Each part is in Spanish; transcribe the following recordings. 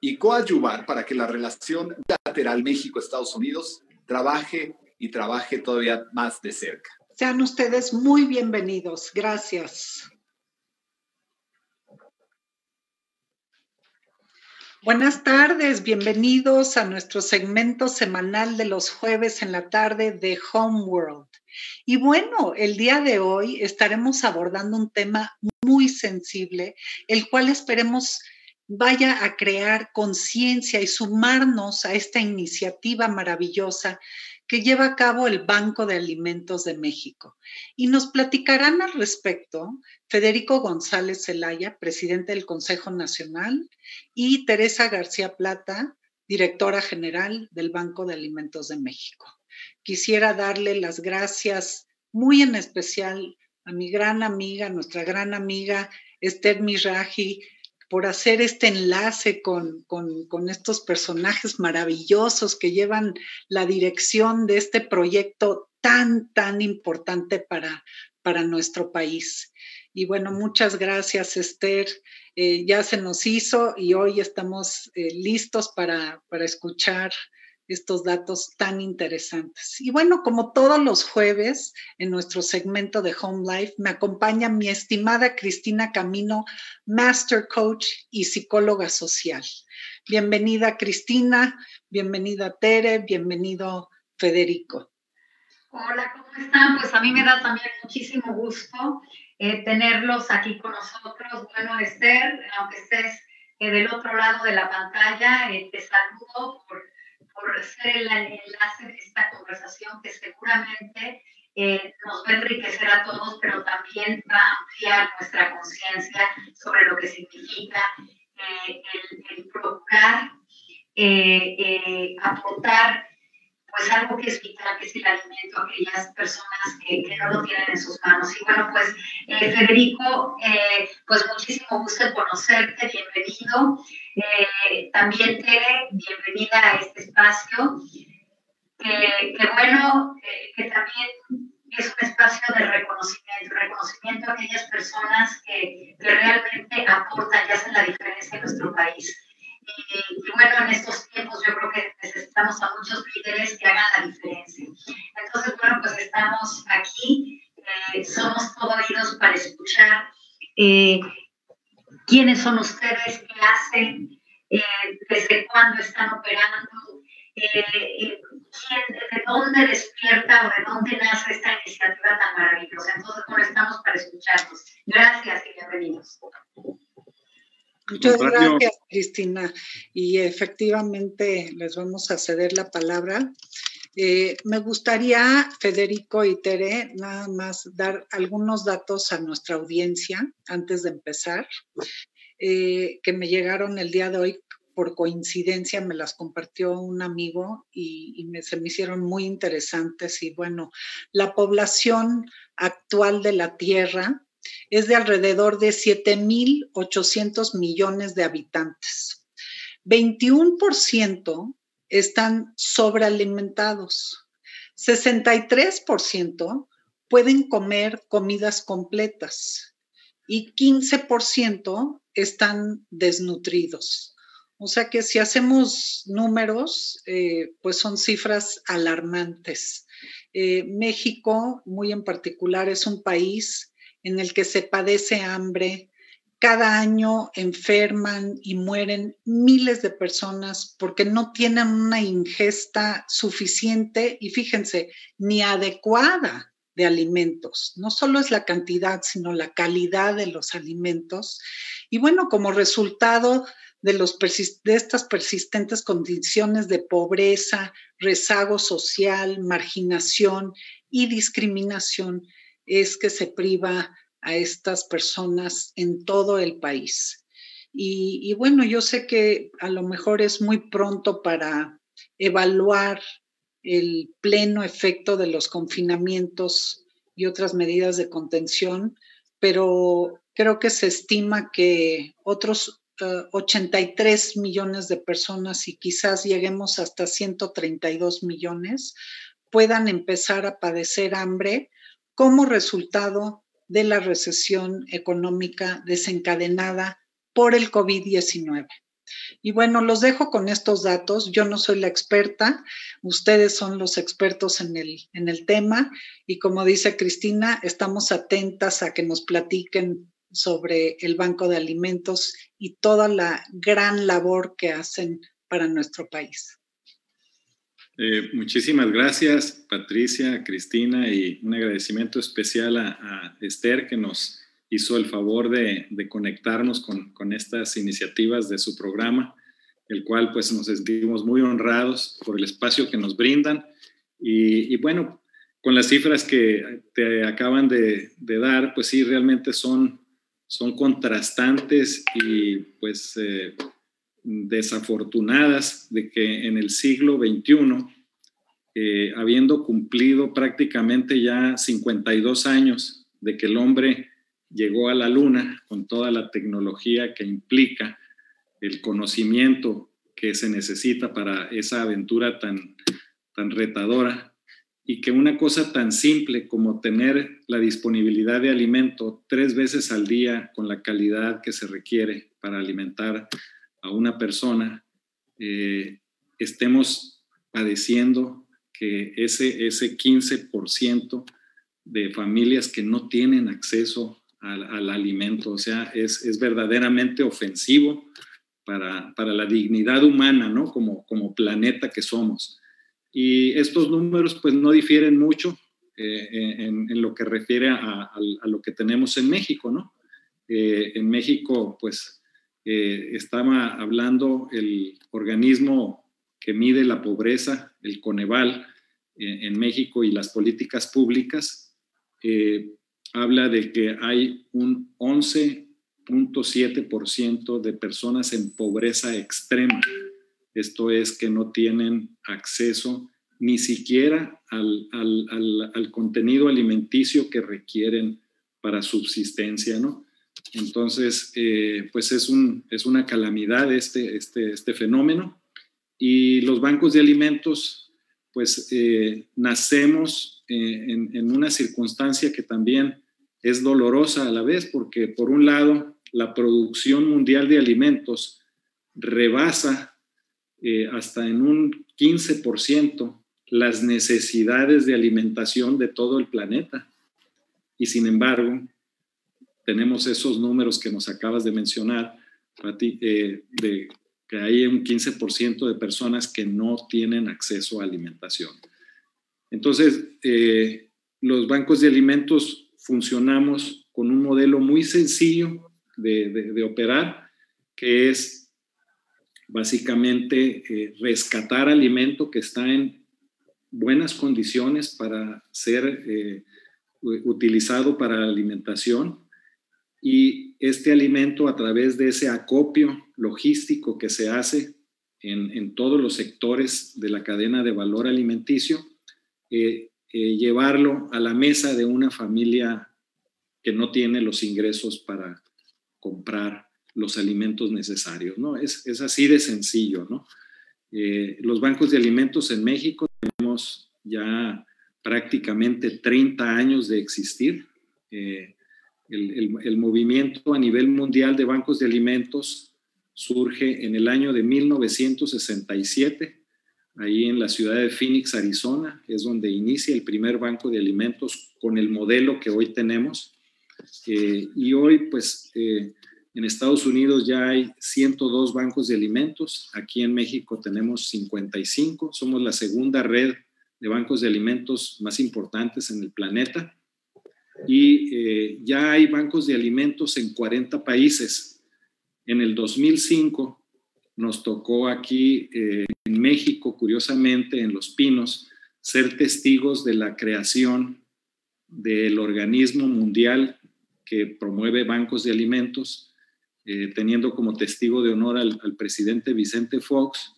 y coadyuvar para que la relación bilateral México-Estados Unidos trabaje y trabaje todavía más de cerca. Sean ustedes muy bienvenidos. Gracias. Buenas tardes, bienvenidos a nuestro segmento semanal de los jueves en la tarde de Homeworld. Y bueno, el día de hoy estaremos abordando un tema muy sensible, el cual esperemos vaya a crear conciencia y sumarnos a esta iniciativa maravillosa que lleva a cabo el Banco de Alimentos de México. Y nos platicarán al respecto Federico González Zelaya, presidente del Consejo Nacional, y Teresa García Plata, directora general del Banco de Alimentos de México. Quisiera darle las gracias muy en especial a mi gran amiga, nuestra gran amiga Esther Miraji, por hacer este enlace con, con, estos personajes maravillosos que llevan la dirección de este proyecto tan, tan importante para, para nuestro país. Y bueno, muchas gracias, Esther. Eh, ya se nos hizo y hoy estamos eh, listos para, para escuchar estos datos tan interesantes. Y bueno, como todos los jueves en nuestro segmento de Home Life, me acompaña mi estimada Cristina Camino, Master Coach y psicóloga social. Bienvenida Cristina, bienvenida Tere, bienvenido Federico. Hola, ¿cómo están? Pues a mí me da también muchísimo gusto eh, tenerlos aquí con nosotros. Bueno, Esther, aunque estés eh, del otro lado de la pantalla, eh, te saludo por por ser el enlace de esta conversación que seguramente eh, nos va a enriquecer a todos, pero también va a ampliar nuestra conciencia sobre lo que significa eh, el, procurar eh, aportar pues algo que es vital, que es el alimento a aquellas personas que, que no lo tienen en sus manos. Y bueno, pues Federico, pues muchísimo gusto conocerte, bienvenido. Eh, también Tere, bienvenida a este espacio. Que, bueno, eh, que también es un espacio de reconocimiento, reconocimiento a aquellas personas que, que realmente aportan y hacen la diferencia en nuestro país. Y, bueno, en estos tiempos yo creo que necesitamos a muchos líderes que hagan la diferencia. Entonces, bueno, pues estamos aquí, eh, somos todos oídos para escuchar eh, quiénes son ustedes, qué hacen, eh, desde cuándo están operando, eh, de dónde despierta o de dónde nace esta iniciativa tan maravillosa. Entonces, bueno, estamos para escucharlos. Gracias y bienvenidos. Muchas gracias, Cristina. Y efectivamente les vamos a ceder la palabra. Eh, me gustaría, Federico y Tere, nada más dar algunos datos a nuestra audiencia antes de empezar, eh, que me llegaron el día de hoy por coincidencia, me las compartió un amigo y, me, se me hicieron muy interesantes. Y bueno, la población actual de la Tierra es de alrededor de 7.800 millones de habitantes. 21% están sobrealimentados. 63% pueden comer comidas completas y 15% están desnutridos. O sea que si hacemos números, eh, pues son cifras alarmantes. Eh, México, muy en particular, es un país en el que se padece hambre, cada año enferman y mueren miles de personas porque no tienen una ingesta suficiente y fíjense, ni adecuada de alimentos. No solo es la cantidad, sino la calidad de los alimentos. Y bueno, como resultado de, de estas persistentes condiciones de pobreza, rezago social, marginación y discriminación, es que se priva a estas personas en todo el país. Y, bueno, yo sé que a lo mejor es muy pronto para evaluar el pleno efecto de los confinamientos y otras medidas de contención, pero creo que se estima que otros 83 eh, millones de personas y quizás lleguemos hasta 132 millones puedan empezar a padecer hambre como resultado de la recesión económica desencadenada por el COVID-19. Y bueno, los dejo con estos datos. Yo no soy la experta, ustedes son los expertos en el, en el tema y como dice Cristina, estamos atentas a que nos platiquen sobre el Banco de Alimentos y toda la gran labor que hacen para nuestro país. Eh, muchísimas gracias, Patricia, Cristina, y un agradecimiento especial a, Esther que nos hizo el favor de, conectarnos con, estas iniciativas de su programa, el cual pues nos sentimos muy honrados por el espacio que nos brindan. Y, bueno, con las cifras que te acaban de, dar, pues sí, realmente son, son contrastantes y pues... Eh, desafortunadas de que en el siglo XXI, eh, habiendo cumplido prácticamente ya 52 años de que el hombre llegó a la luna con toda la tecnología que implica el conocimiento que se necesita para esa aventura tan, tan retadora y que una cosa tan simple como tener la disponibilidad de alimento tres veces al día con la calidad que se requiere para alimentar a una persona, eh, estemos padeciendo que ese, ese 15% de familias que no tienen acceso al, alimento, o sea, es, es verdaderamente ofensivo para, para, la dignidad humana, ¿no? Como, como planeta que somos. Y estos números pues no difieren mucho eh, en, lo que refiere a, a, lo que tenemos en México, ¿no? Eh, en México pues eh, estaba hablando el organismo que mide la pobreza, el Coneval, eh, en México y las políticas públicas, eh, habla de que hay un 11.7% de personas en pobreza extrema. Esto es que no tienen acceso ni siquiera al, contenido alimenticio que requieren para subsistencia, ¿no? Entonces, eh, pues es, un, es una calamidad este, este, este fenómeno. Y los bancos de alimentos, pues eh, nacemos eh, en, una circunstancia que también es dolorosa a la vez, porque por un lado, la producción mundial de alimentos rebasa hasta en un 15% las necesidades de alimentación de todo el planeta. Y sin embargo, tenemos esos números que nos acabas de mencionar, eh, de que hay un 15% de personas que no tienen acceso a alimentación. Entonces, eh, los bancos de alimentos funcionamos con un modelo muy sencillo de, operar, que es básicamente eh, rescatar alimento que está en buenas condiciones para ser eh, utilizado para alimentación y este alimento a través de ese acopio logístico que se hace en, todos los sectores de la cadena de valor alimenticio, eh, eh, llevarlo a la mesa de una familia que no tiene los ingresos para comprar los alimentos necesarios, ¿no? Es, así de sencillo, ¿no? Eh, los bancos de alimentos en México tenemos ya prácticamente 30 años de existir el, movimiento a nivel mundial de bancos de alimentos surge en el año de 1967, ahí en la ciudad de Phoenix, Arizona, es donde inicia el primer banco de alimentos con el modelo que hoy tenemos. Eh, y hoy, pues, eh, en Estados Unidos ya hay 102 bancos de alimentos, aquí en México tenemos 55, somos la segunda red de bancos de alimentos más importantes en el planeta y eh, ya hay bancos de alimentos en 40 países. En el 2005 nos tocó aquí eh, en México, curiosamente, en Los Pinos, ser testigos de la creación del organismo mundial que promueve bancos de alimentos, eh, teniendo como testigo de honor al, al presidente Vicente Fox.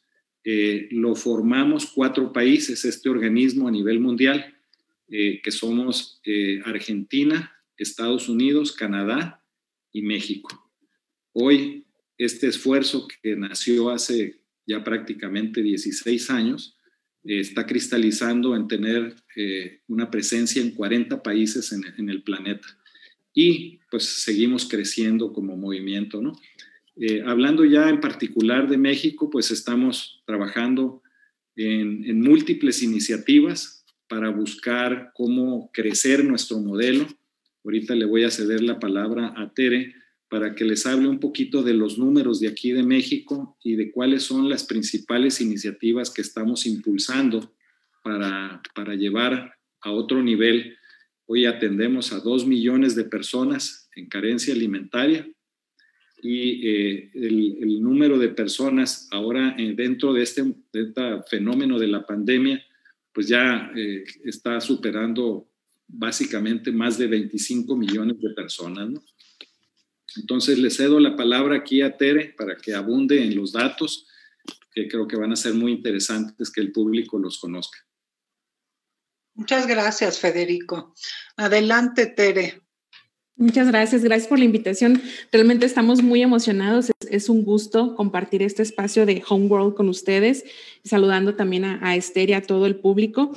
lo formamos cuatro países, este organismo a nivel mundial eh, que somos eh, Argentina, Estados Unidos, Canadá y México. Hoy, este esfuerzo que nació hace ya prácticamente 16 años, eh, está cristalizando en tener una presencia en 40 países en, el planeta. Y pues seguimos creciendo como movimiento, ¿no? hablando ya en particular de México, pues estamos trabajando en múltiples iniciativas para buscar cómo crecer nuestro modelo. Ahorita le voy a ceder la palabra a Tere para que les hable un poquito de los números de aquí de México y de cuáles son las principales iniciativas que estamos impulsando para, para llevar a otro nivel. Hoy atendemos a dos millones de personas en carencia alimentaria y eh, el, número de personas ahora eh, dentro de este, de este fenómeno de la pandemia pues ya eh, está superando básicamente más de 25 millones de personas. Entonces le cedo la palabra aquí a Tere para que abunde en los datos, que creo que van a ser muy interesantes que el público los conozca. Muchas gracias, Federico. Adelante, Tere. Muchas gracias, gracias por la invitación. Realmente estamos muy emocionados. Es, un gusto compartir este espacio de Homeworld con ustedes, saludando también a, Esther y a todo el público.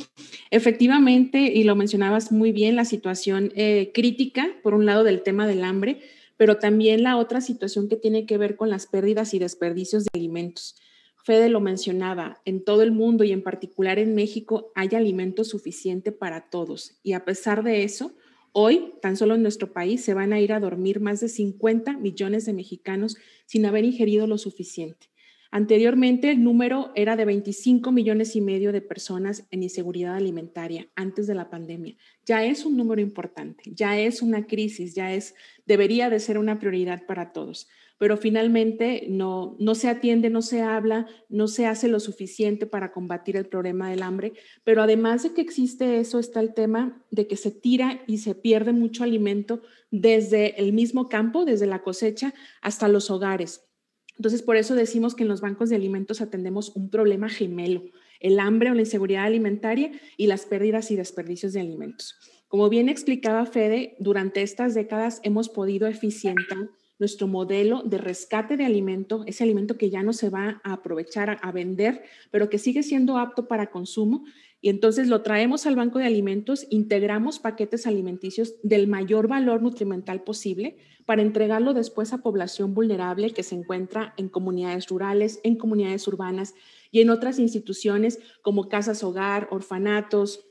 Efectivamente, y lo mencionabas muy bien, la situación eh, crítica, por un lado, del tema del hambre, pero también la otra situación que tiene que ver con las pérdidas y desperdicios de alimentos. Fede lo mencionaba, en todo el mundo y en particular en México hay alimento suficiente para todos. Y a pesar de eso, Hoy, tan solo en nuestro país, se van a ir a dormir más de 50 millones de mexicanos sin haber ingerido lo suficiente. Anteriormente, el número era de 25 millones y medio de personas en inseguridad alimentaria antes de la pandemia. Ya es un número importante, ya es una crisis, ya es, debería de ser una prioridad para todos pero finalmente no, no se atiende, no se habla, no se hace lo suficiente para combatir el problema del hambre, pero además de que existe eso, está el tema de que se tira y se pierde mucho alimento desde el mismo campo, desde la cosecha hasta los hogares. Entonces, por eso decimos que en los bancos de alimentos atendemos un problema gemelo, el hambre o la inseguridad alimentaria y las pérdidas y desperdicios de alimentos. Como bien explicaba Fede, durante estas décadas hemos podido eficientar nuestro modelo de rescate de alimento, ese alimento que ya no se va a aprovechar a, vender, pero que sigue siendo apto para consumo. Y entonces lo traemos al banco de alimentos, integramos paquetes alimenticios del mayor valor nutrimental posible para entregarlo después a población vulnerable que se encuentra en comunidades rurales, en comunidades urbanas y en otras instituciones como casas hogar, orfanatos,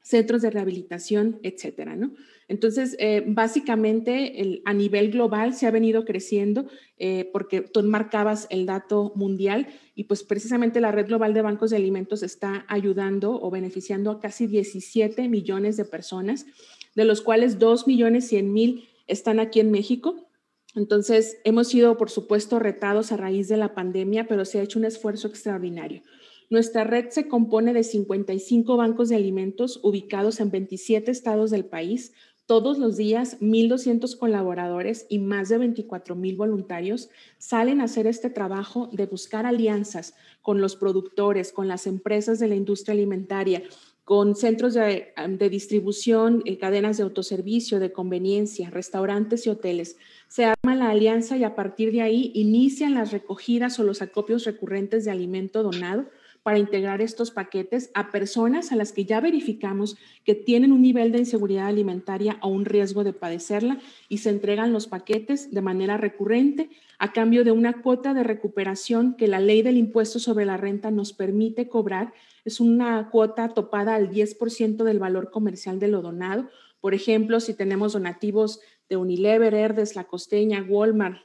centros de rehabilitación, etcétera, ¿no? Entonces, eh, básicamente a nivel global se ha venido creciendo eh, porque tú marcabas el dato mundial y pues precisamente la red global de bancos de alimentos está ayudando o beneficiando a casi 17 millones de personas, de los cuales 2 millones 100 mil están aquí en México. Entonces, hemos sido, por supuesto, retados a raíz de la pandemia, pero se ha hecho un esfuerzo extraordinario. Nuestra red se compone de 55 bancos de alimentos ubicados en 27 estados del país, todos los días, 1.200 colaboradores y más de 24.000 voluntarios salen a hacer este trabajo de buscar alianzas con los productores, con las empresas de la industria alimentaria, con centros de, distribución, eh, cadenas de autoservicio, de conveniencia, restaurantes y hoteles. Se arma la alianza y a partir de ahí inician las recogidas o los acopios recurrentes de alimento donado para integrar estos paquetes a personas a las que ya verificamos que tienen un nivel de inseguridad alimentaria o un riesgo de padecerla y se entregan los paquetes de manera recurrente a cambio de una cuota de recuperación que la ley del impuesto sobre la renta nos permite cobrar. Es una cuota topada al 10% del valor comercial de lo donado. Por ejemplo, si tenemos donativos de Unilever, Herdes, La Costeña, Walmart,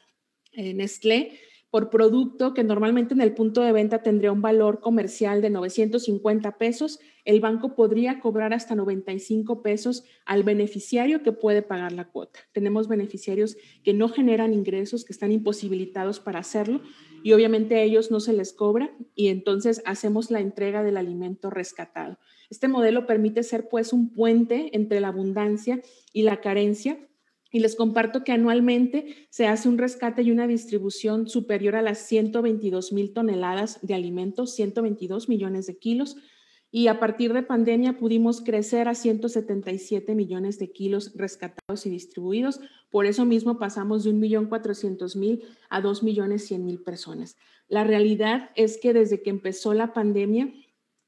eh, Nestlé, por producto que normalmente en el punto de venta tendría un valor comercial de 950 pesos, el banco podría cobrar hasta 95 pesos al beneficiario que puede pagar la cuota. Tenemos beneficiarios que no generan ingresos, que están imposibilitados para hacerlo y obviamente a ellos no se les cobra y entonces hacemos la entrega del alimento rescatado. Este modelo permite ser pues un puente entre la abundancia y la carencia y les comparto que anualmente se hace un rescate y una distribución superior a las 122 mil toneladas de alimentos, 122 millones de kilos. Y a partir de pandemia pudimos crecer a 177 millones de kilos rescatados y distribuidos. Por eso mismo pasamos de 1.400.000 a 2.100.000 personas. La realidad es que desde que empezó la pandemia,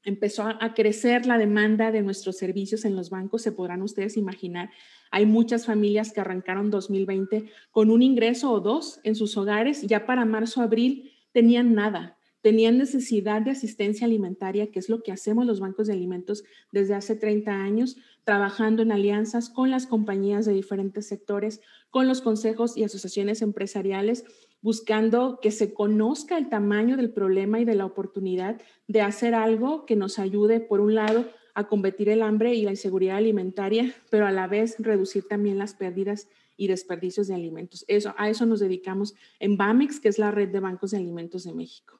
empezó a crecer la demanda de nuestros servicios en los bancos, se podrán ustedes imaginar hay muchas familias que arrancaron 2020 con un ingreso o dos en sus hogares, ya para marzo, abril tenían nada, tenían necesidad de asistencia alimentaria, que es lo que hacemos los bancos de alimentos desde hace 30 años, trabajando en alianzas con las compañías de diferentes sectores, con los consejos y asociaciones empresariales, buscando que se conozca el tamaño del problema y de la oportunidad de hacer algo que nos ayude, por un lado, a combatir el hambre y la inseguridad alimentaria, pero a la vez reducir también las pérdidas y desperdicios de alimentos. Eso, a eso nos dedicamos en BAMEX, que es la red de bancos de alimentos de México.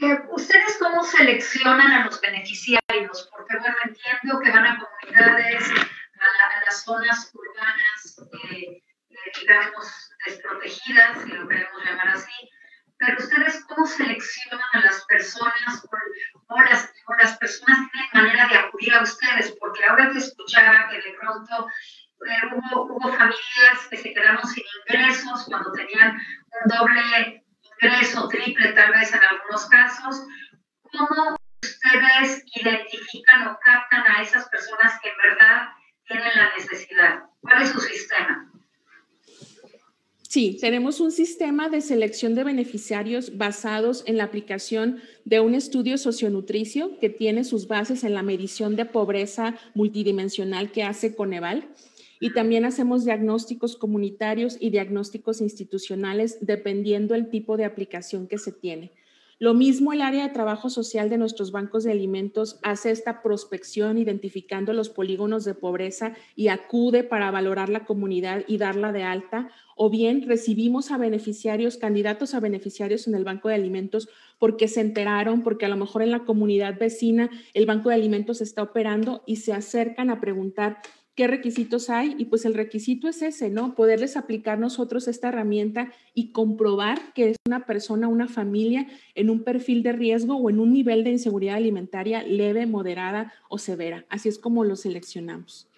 Eh, ¿Ustedes cómo seleccionan a los beneficiarios? Porque, bueno, entiendo que van a comunidades, a, las zonas urbanas, eh, eh, digamos, desprotegidas, si lo queremos llamar así, pero ustedes cómo seleccionan a las personas o, las, las, personas tienen manera de acudir a ustedes, porque ahora te escuchaba que de pronto eh, hubo, hubo, familias que se quedaron sin ingresos cuando tenían un doble ingreso, triple tal vez en algunos casos. ¿Cómo ustedes identifican o captan a esas personas que en verdad tienen la necesidad? ¿Cuál es su sistema? Sí, tenemos un sistema de selección de beneficiarios basados en la aplicación de un estudio socionutricio que tiene sus bases en la medición de pobreza multidimensional que hace Coneval. Y también hacemos diagnósticos comunitarios y diagnósticos institucionales dependiendo el tipo de aplicación que se tiene. Lo mismo el área de trabajo social de nuestros bancos de alimentos hace esta prospección identificando los polígonos de pobreza y acude para valorar la comunidad y darla de alta, o bien recibimos a beneficiarios, candidatos a beneficiarios en el banco de alimentos porque se enteraron, porque a lo mejor en la comunidad vecina el banco de alimentos está operando y se acercan a preguntar qué requisitos hay y pues el requisito es ese, ¿no? Poderles aplicar nosotros esta herramienta y comprobar que es una persona, una familia en un perfil de riesgo o en un nivel de inseguridad alimentaria leve, moderada o severa. Así es como lo seleccionamos.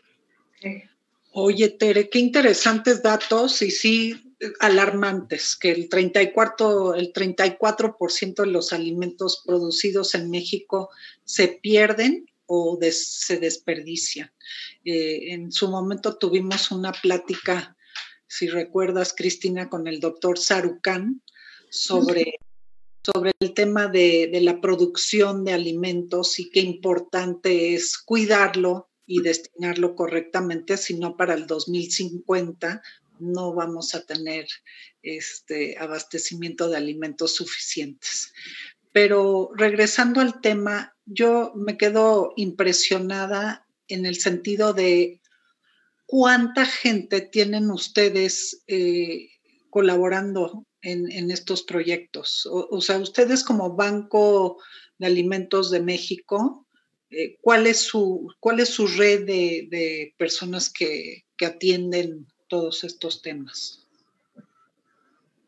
Oye, Tere, qué interesantes datos y sí alarmantes, que el 34%, el 34 de los alimentos producidos en México se pierden o se desperdician. Eh, en su momento tuvimos una plática, si recuerdas, Cristina, con el doctor Sarukan sobre, sobre el tema de, de la producción de alimentos y qué importante es cuidarlo y destinarlo correctamente, si no para el 2050 no vamos a tener este abastecimiento de alimentos suficientes. Pero regresando al tema, yo me quedo impresionada en el sentido de cuánta gente tienen ustedes eh, colaborando en, estos proyectos. O, sea, ustedes como Banco de Alimentos de México, eh, ¿cuál, es su, ¿cuál es su red de, personas que, que atienden todos estos temas?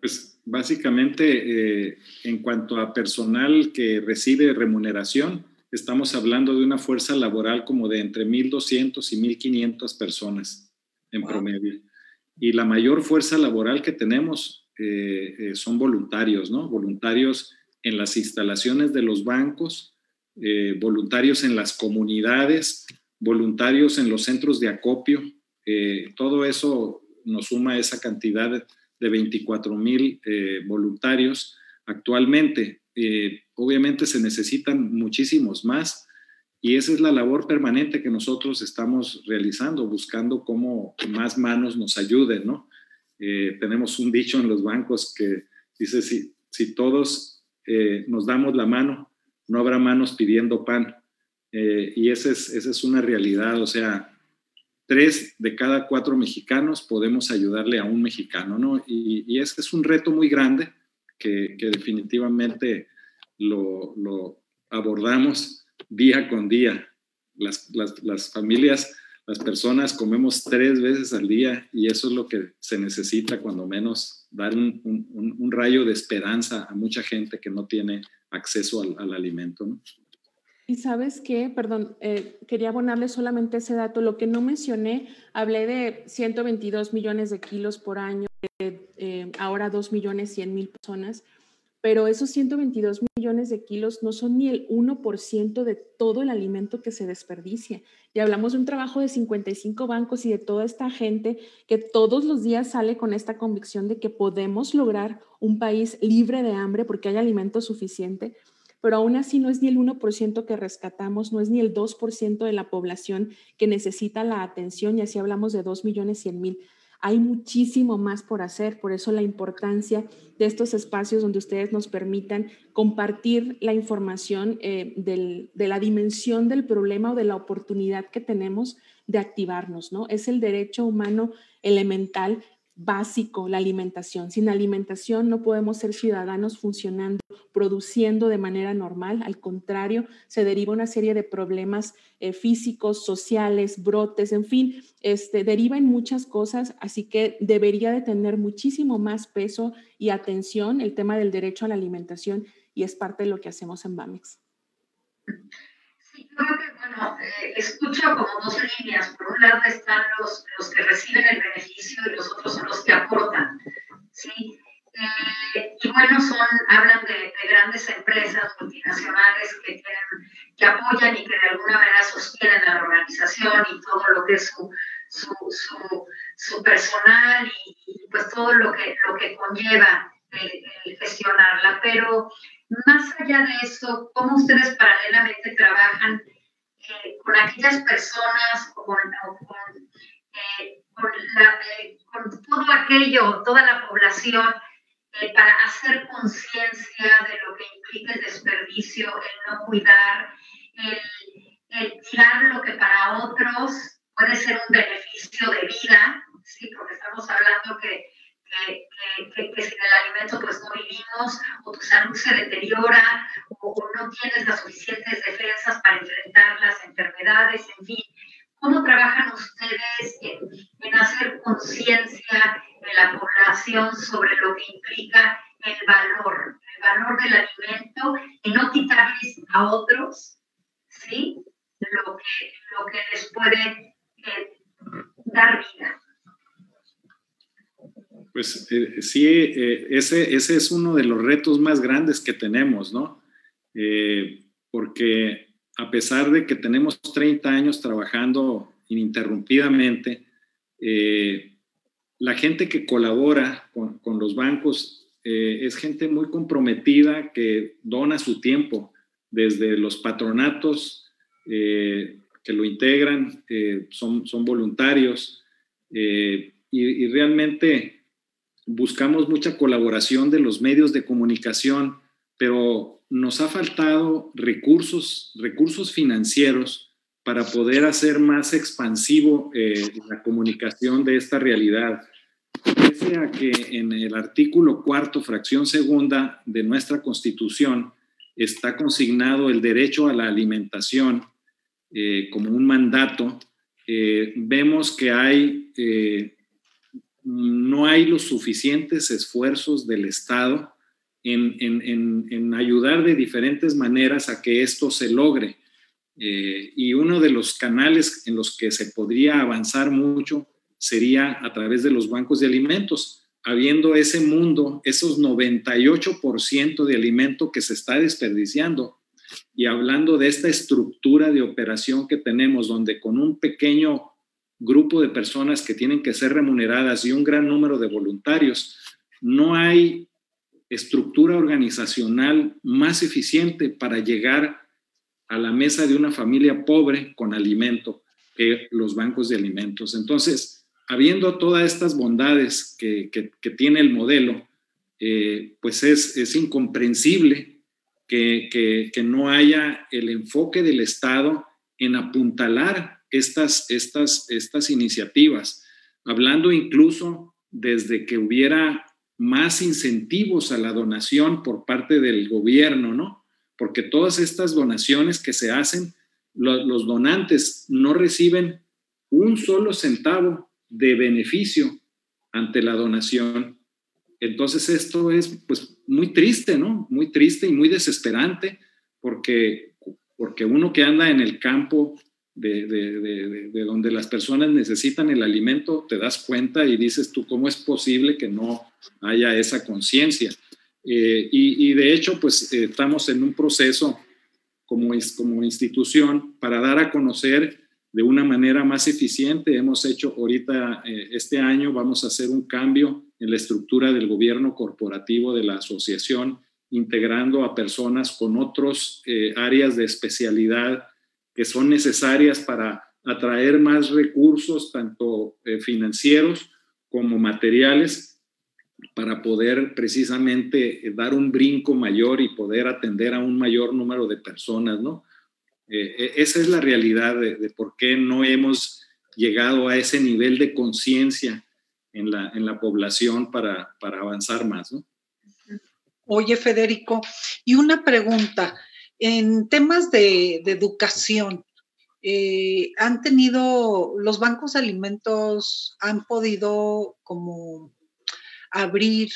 Pues básicamente, eh, en cuanto a personal que recibe remuneración, estamos hablando de una fuerza laboral como de entre 1.200 y 1.500 personas en promedio. Y la mayor fuerza laboral que tenemos eh, eh, son voluntarios, ¿no? Voluntarios en las instalaciones de los bancos, voluntarios en las comunidades, voluntarios en los centros de acopio. todo eso nos suma esa cantidad de de 24 mil eh, voluntarios actualmente. Eh, obviamente se necesitan muchísimos más y esa es la labor permanente que nosotros estamos realizando, buscando cómo más manos nos ayuden, ¿no? Eh, tenemos un dicho en los bancos que dice, si, si todos nos damos la mano, no habrá manos pidiendo pan. y esa es, esa es una realidad, o sea, tres de cada cuatro mexicanos podemos ayudarle a un mexicano, ¿no? Y, y es un reto muy grande que, definitivamente lo, abordamos día con día. Las, familias, las personas comemos tres veces al día y eso es lo que se necesita cuando menos dar un, rayo de esperanza a mucha gente que no tiene acceso al, al alimento, ¿no? Y sabes qué, perdón, eh, quería abonarle solamente ese dato. Lo que no mencioné, hablé de 122 millones de kilos por año, eh, ahora 2 millones 100 mil personas, pero esos 122 millones de kilos no son ni el 1% de todo el alimento que se desperdicia. Y hablamos de un trabajo de 55 bancos y de toda esta gente que todos los días sale con esta convicción de que podemos lograr un país libre de hambre porque hay alimento suficiente pero aún así no es ni el 1% que rescatamos, no es ni el 2% de la población que necesita la atención, y así hablamos de 2 millones 100 mil. Hay muchísimo más por hacer, por eso la importancia de estos espacios donde ustedes nos permitan compartir la información eh, de la dimensión del problema o de la oportunidad que tenemos de activarnos, ¿no? Es el derecho humano elemental básico, la alimentación. Sin alimentación no podemos ser ciudadanos funcionando, produciendo de manera normal. Al contrario, se deriva una serie de problemas eh, físicos, sociales, brotes, en fin, este, deriva en muchas cosas, así que debería de tener muchísimo más peso y atención el tema del derecho a la alimentación y es parte de lo que hacemos en BAMEX. Creo que, bueno, eh, escucho como dos líneas. Por un lado están los, los que reciben el beneficio y los otros son los que aportan. ¿sí? Eh, y bueno, son, hablan de, de, grandes empresas multinacionales que, tienen, que apoyan y que de alguna manera sostienen a la organización y todo lo que es su, su, su, su personal y, y, pues todo lo que, lo que conlleva el, el gestionarla. Pero más allá de eso, ¿cómo ustedes paralelamente trabajan eh, con aquellas personas o con, eh, eh, con, todo aquello, toda la población, para hacer conciencia de lo que implica el desperdicio, el no cuidar, el, el tirar lo que para otros puede ser un beneficio de vida, ¿sí? porque estamos hablando que que, que, que, sin el alimento pues no vivimos, o tu salud se deteriora, o, no tienes las suficientes defensas para enfrentar las enfermedades, en fin. ¿Cómo trabajan ustedes en, hacer conciencia en la población sobre lo que implica el valor, el valor del alimento y no quitarles a otros, ¿sí? Lo que, lo que les puede eh, dar vida. Pues eh, sí, eh, ese, ese es uno de los retos más grandes que tenemos, ¿no? Eh, porque a pesar de que tenemos 30 años trabajando ininterrumpidamente, la gente que colabora con, los bancos es gente muy comprometida que dona su tiempo, desde los patronatos que lo integran, son, son voluntarios y realmente buscamos mucha colaboración de los medios de comunicación, pero nos ha faltado recursos, recursos financieros para poder hacer más expansivo eh, la comunicación de esta realidad. Pese a que en el artículo cuarto, fracción segunda de nuestra Constitución, está consignado el derecho a la alimentación eh, como un mandato, eh, vemos que hay no hay los suficientes esfuerzos del Estado en, ayudar de diferentes maneras a que esto se logre. Eh, y uno de los canales en los que se podría avanzar mucho sería a través de los bancos de alimentos, habiendo ese mundo, esos 98% de alimento que se está desperdiciando. Y hablando de esta estructura de operación que tenemos, donde con un pequeño grupo de personas que tienen que ser remuneradas y un gran número de voluntarios, no hay estructura organizacional más eficiente para llegar a la mesa de una familia pobre con alimento que los bancos de alimentos. Entonces, habiendo todas estas bondades que, tiene el modelo, eh, pues es, es incomprensible que, que no haya el enfoque del Estado en apuntalar estas, estas, estas iniciativas, hablando incluso desde que hubiera más incentivos a la donación por parte del gobierno, ¿no? Porque todas estas donaciones que se hacen, los donantes no reciben un solo centavo de beneficio ante la donación. Entonces esto es pues muy triste, ¿no? Muy triste y muy desesperante porque, porque uno que anda en el campo de, donde las personas necesitan el alimento, te das cuenta y dices tú, ¿cómo es posible que no haya esa conciencia? Eh, y, de hecho, pues eh, estamos en un proceso como, como institución para dar a conocer de una manera más eficiente. Hemos hecho ahorita, eh, este año, vamos a hacer un cambio en la estructura del gobierno corporativo de la asociación, integrando a personas con otros áreas de especialidad que son necesarias para atraer más recursos, tanto eh, financieros como materiales, para poder precisamente eh, dar un brinco mayor y poder atender a un mayor número de personas, ¿no? Eh, esa es la realidad de, por qué no hemos llegado a ese nivel de conciencia en la, en la población para, para avanzar más, ¿no? Oye, Federico, y una pregunta. En temas de, educación, eh, han tenido, los bancos de alimentos han podido como abrir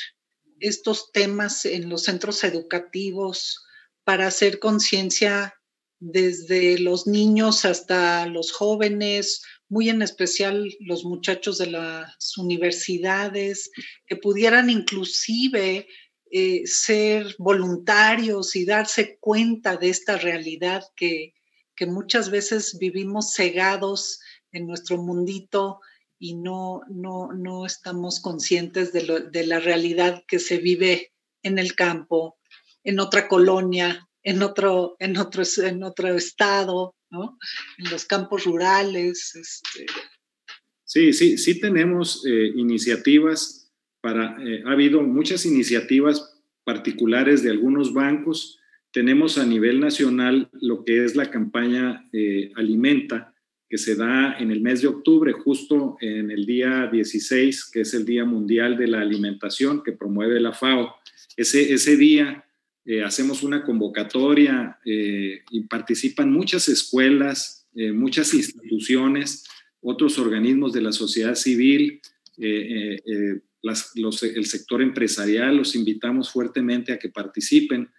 estos temas en los centros educativos para hacer conciencia desde los niños hasta los jóvenes, muy en especial los muchachos de las universidades, que pudieran inclusive eh, ser voluntarios y darse cuenta de esta realidad que, muchas veces vivimos cegados en nuestro mundito y no, no, no estamos conscientes de, la realidad que se vive en el campo, en otra colonia, en otro, en otro, en otro estado, en los campos rurales. Este. Sí, sí, sí tenemos eh, iniciativas para, eh, ha habido muchas iniciativas particulares de algunos bancos. Tenemos a nivel nacional lo que es la campaña eh, Alimenta, que se da en el mes de octubre, justo en el día 16, que es el Día Mundial de la Alimentación que promueve la FAO. Ese, ese día eh, hacemos una convocatoria y participan muchas escuelas, muchas instituciones, otros organismos de la sociedad civil, el sector empresarial, los invitamos fuertemente a que participen.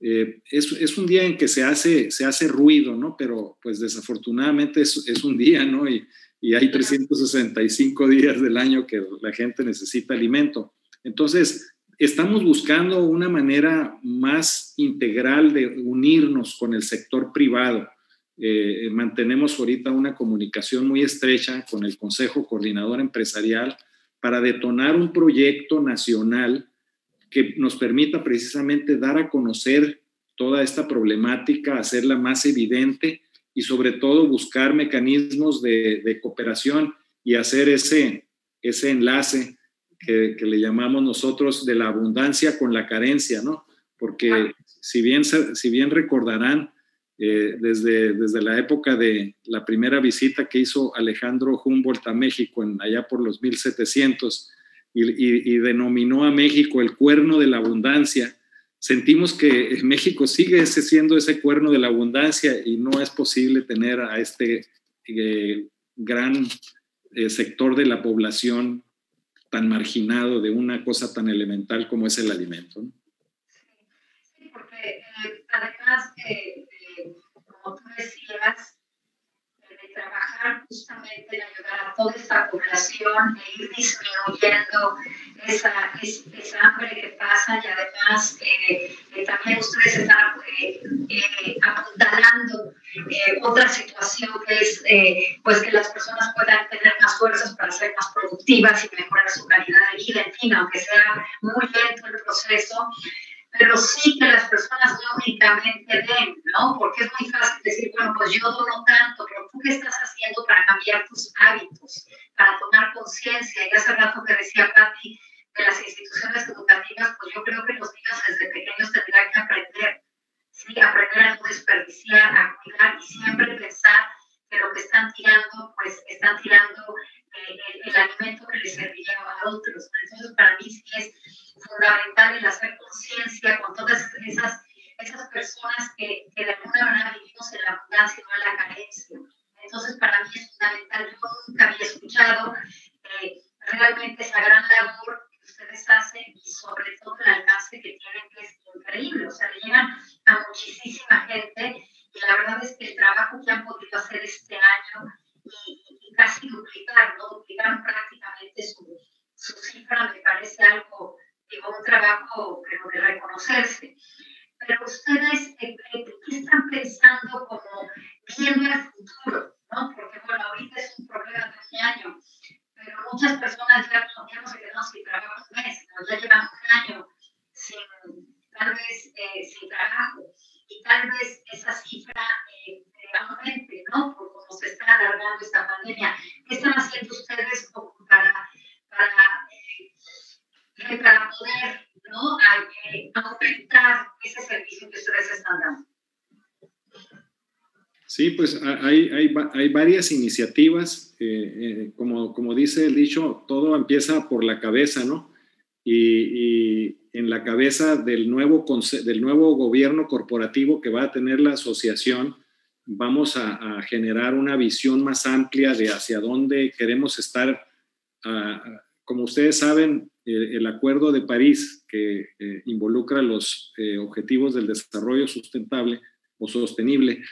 Eh, es, un día en que se hace, se hace ruido, ¿no? Pero pues desafortunadamente es, es un día, ¿no? Y, y, hay 365 días del año que la gente necesita alimento. Entonces, estamos buscando una manera más integral de unirnos con el sector privado. Eh, mantenemos ahorita una comunicación muy estrecha con el Consejo Coordinador Empresarial para detonar un proyecto nacional que nos permita precisamente dar a conocer toda esta problemática, hacerla más evidente y sobre todo buscar mecanismos de, cooperación y hacer ese, ese enlace que, le llamamos nosotros de la abundancia con la carencia, ¿no? Porque si bien, si bien recordarán, eh, desde, desde la época de la primera visita que hizo Alejandro Humboldt a México, en, allá por los 1700, y, y, denominó a México el cuerno de la abundancia, sentimos que México sigue siendo ese cuerno de la abundancia y no es posible tener a este eh, gran eh, sector de la población tan marginado de una cosa tan elemental como es el alimento. Sí, porque eh, además, como tú decías, trabajar justamente en ayudar a toda esta población e ir disminuyendo esa, esa, hambre que pasa y además eh, eh, también ustedes están eh, apuntalando otra situación que es pues que las personas puedan tener más fuerzas para ser más productivas y mejorar su calidad de vida, en fin, aunque sea muy lento el proceso, pero sí que las personas no únicamente ven, ¿no? Porque es muy fácil decir, bueno, pues yo dono tanto, pero tú qué estás haciendo para cambiar tus hábitos, para tomar conciencia. Y hace rato que decía Patti de las instituciones educativas, pues yo creo que los niños desde pequeños tendrán que aprender, ¿sí? Aprender a no desperdiciar, a cuidar y siempre pensar que lo que están tirando, pues están tirando el, alimento que les serviría a otros. Entonces, para mí sí es fundamental el hacer conciencia con todas esas, esas personas que, que, de alguna manera vivimos en la abundancia y no en la carencia. Entonces, para mí es fundamental, yo nunca había escuchado eh, realmente esa gran labor que ustedes hacen y sobre todo el alcance que tienen, que es increíble. O sea, le llegan a muchísima gente y la verdad es que el trabajo que han podido hacer este año y, y casi duplicar, ¿no? duplicar prácticamente su, su cifra me parece algo digo, un trabajo pero de reconocerse. Pero ustedes, eh, eh, ¿qué están pensando como viendo el futuro? ¿no? Porque, bueno, ahorita es un problema de un año, pero muchas personas ya, ya no se quedan sin trabajo un mes, ya llevan un año sin, tal vez eh, sin trabajo, y tal vez esa cifra eh, aumente, ¿no? Por cómo se está alargando esta pandemia. ¿Qué están haciendo ustedes para, para para poder ¿no? Eh, aumentar ese servicio que ustedes están dando. Sí, pues hay, hay, hay varias iniciativas. Eh, eh, como, como dice el dicho, todo empieza por la cabeza, ¿no? Y, y, en la cabeza del nuevo, del nuevo gobierno corporativo que va a tener la asociación, vamos a, a generar una visión más amplia de hacia dónde queremos estar. Uh, como ustedes saben, el Acuerdo de París, que eh, involucra los eh, objetivos del desarrollo sustentable o sostenible,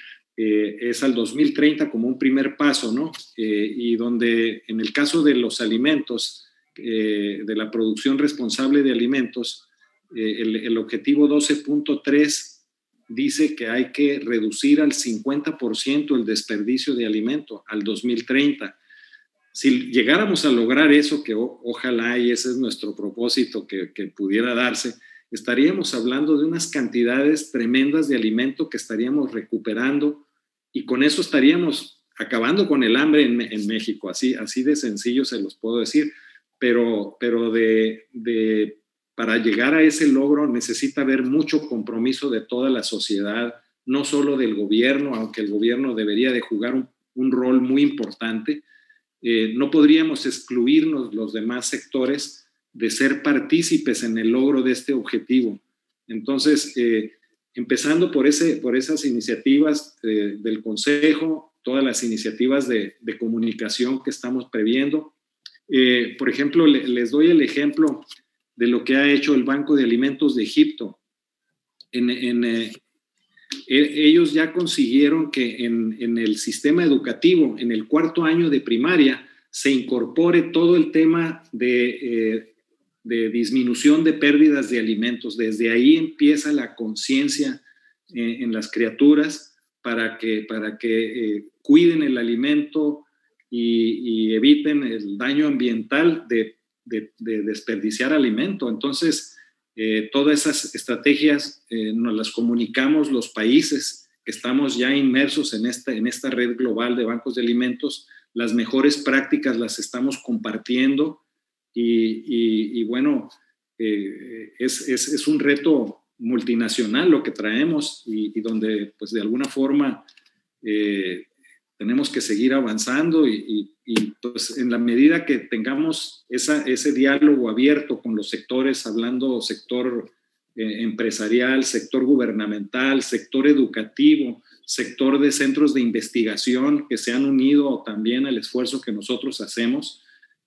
es al 2030 como un primer paso, ¿no? y donde en el caso de los alimentos, de la producción responsable de alimentos, el, el objetivo 12.3 dice que hay que reducir al 50% el desperdicio de alimento al 2030 si llegáramos a lograr eso, que ojalá y ese es nuestro propósito que, pudiera darse, estaríamos hablando de unas cantidades tremendas de alimento que estaríamos recuperando y con eso estaríamos acabando con el hambre en, México, así, así de sencillo se los puedo decir, pero, pero de, para llegar a ese logro necesita haber mucho compromiso de toda la sociedad, no solo del gobierno, aunque el gobierno debería de jugar un rol muy importante, eh, no podríamos excluirnos los demás sectores de ser partícipes en el logro de este objetivo. Entonces, eh, empezando por, ese, por esas iniciativas eh, del Consejo, todas las iniciativas de, comunicación que estamos previendo. por ejemplo, les doy el ejemplo de lo que ha hecho el Banco de Alimentos de Egipto. En, e, ellos ya consiguieron que en, el sistema educativo, en el cuarto año de primaria, se incorpore todo el tema de, eh, disminución de pérdidas de alimentos. Desde ahí empieza la conciencia eh, en las criaturas para que, para que eh, cuiden el alimento y, eviten el daño ambiental de, de desperdiciar alimento. Entonces, eh, todas esas estrategias nos las comunicamos los países estamos ya inmersos en esta, en esta red global de bancos de alimentos, las mejores prácticas las estamos compartiendo y, bueno, eh, es, es, un reto multinacional lo que traemos y, donde pues de alguna forma eh, tenemos que seguir avanzando y, pues en la medida que tengamos esa, ese diálogo abierto con los sectores, hablando sector eh, empresarial, sector gubernamental, sector educativo, sector de centros de investigación que se han unido también al esfuerzo que nosotros hacemos,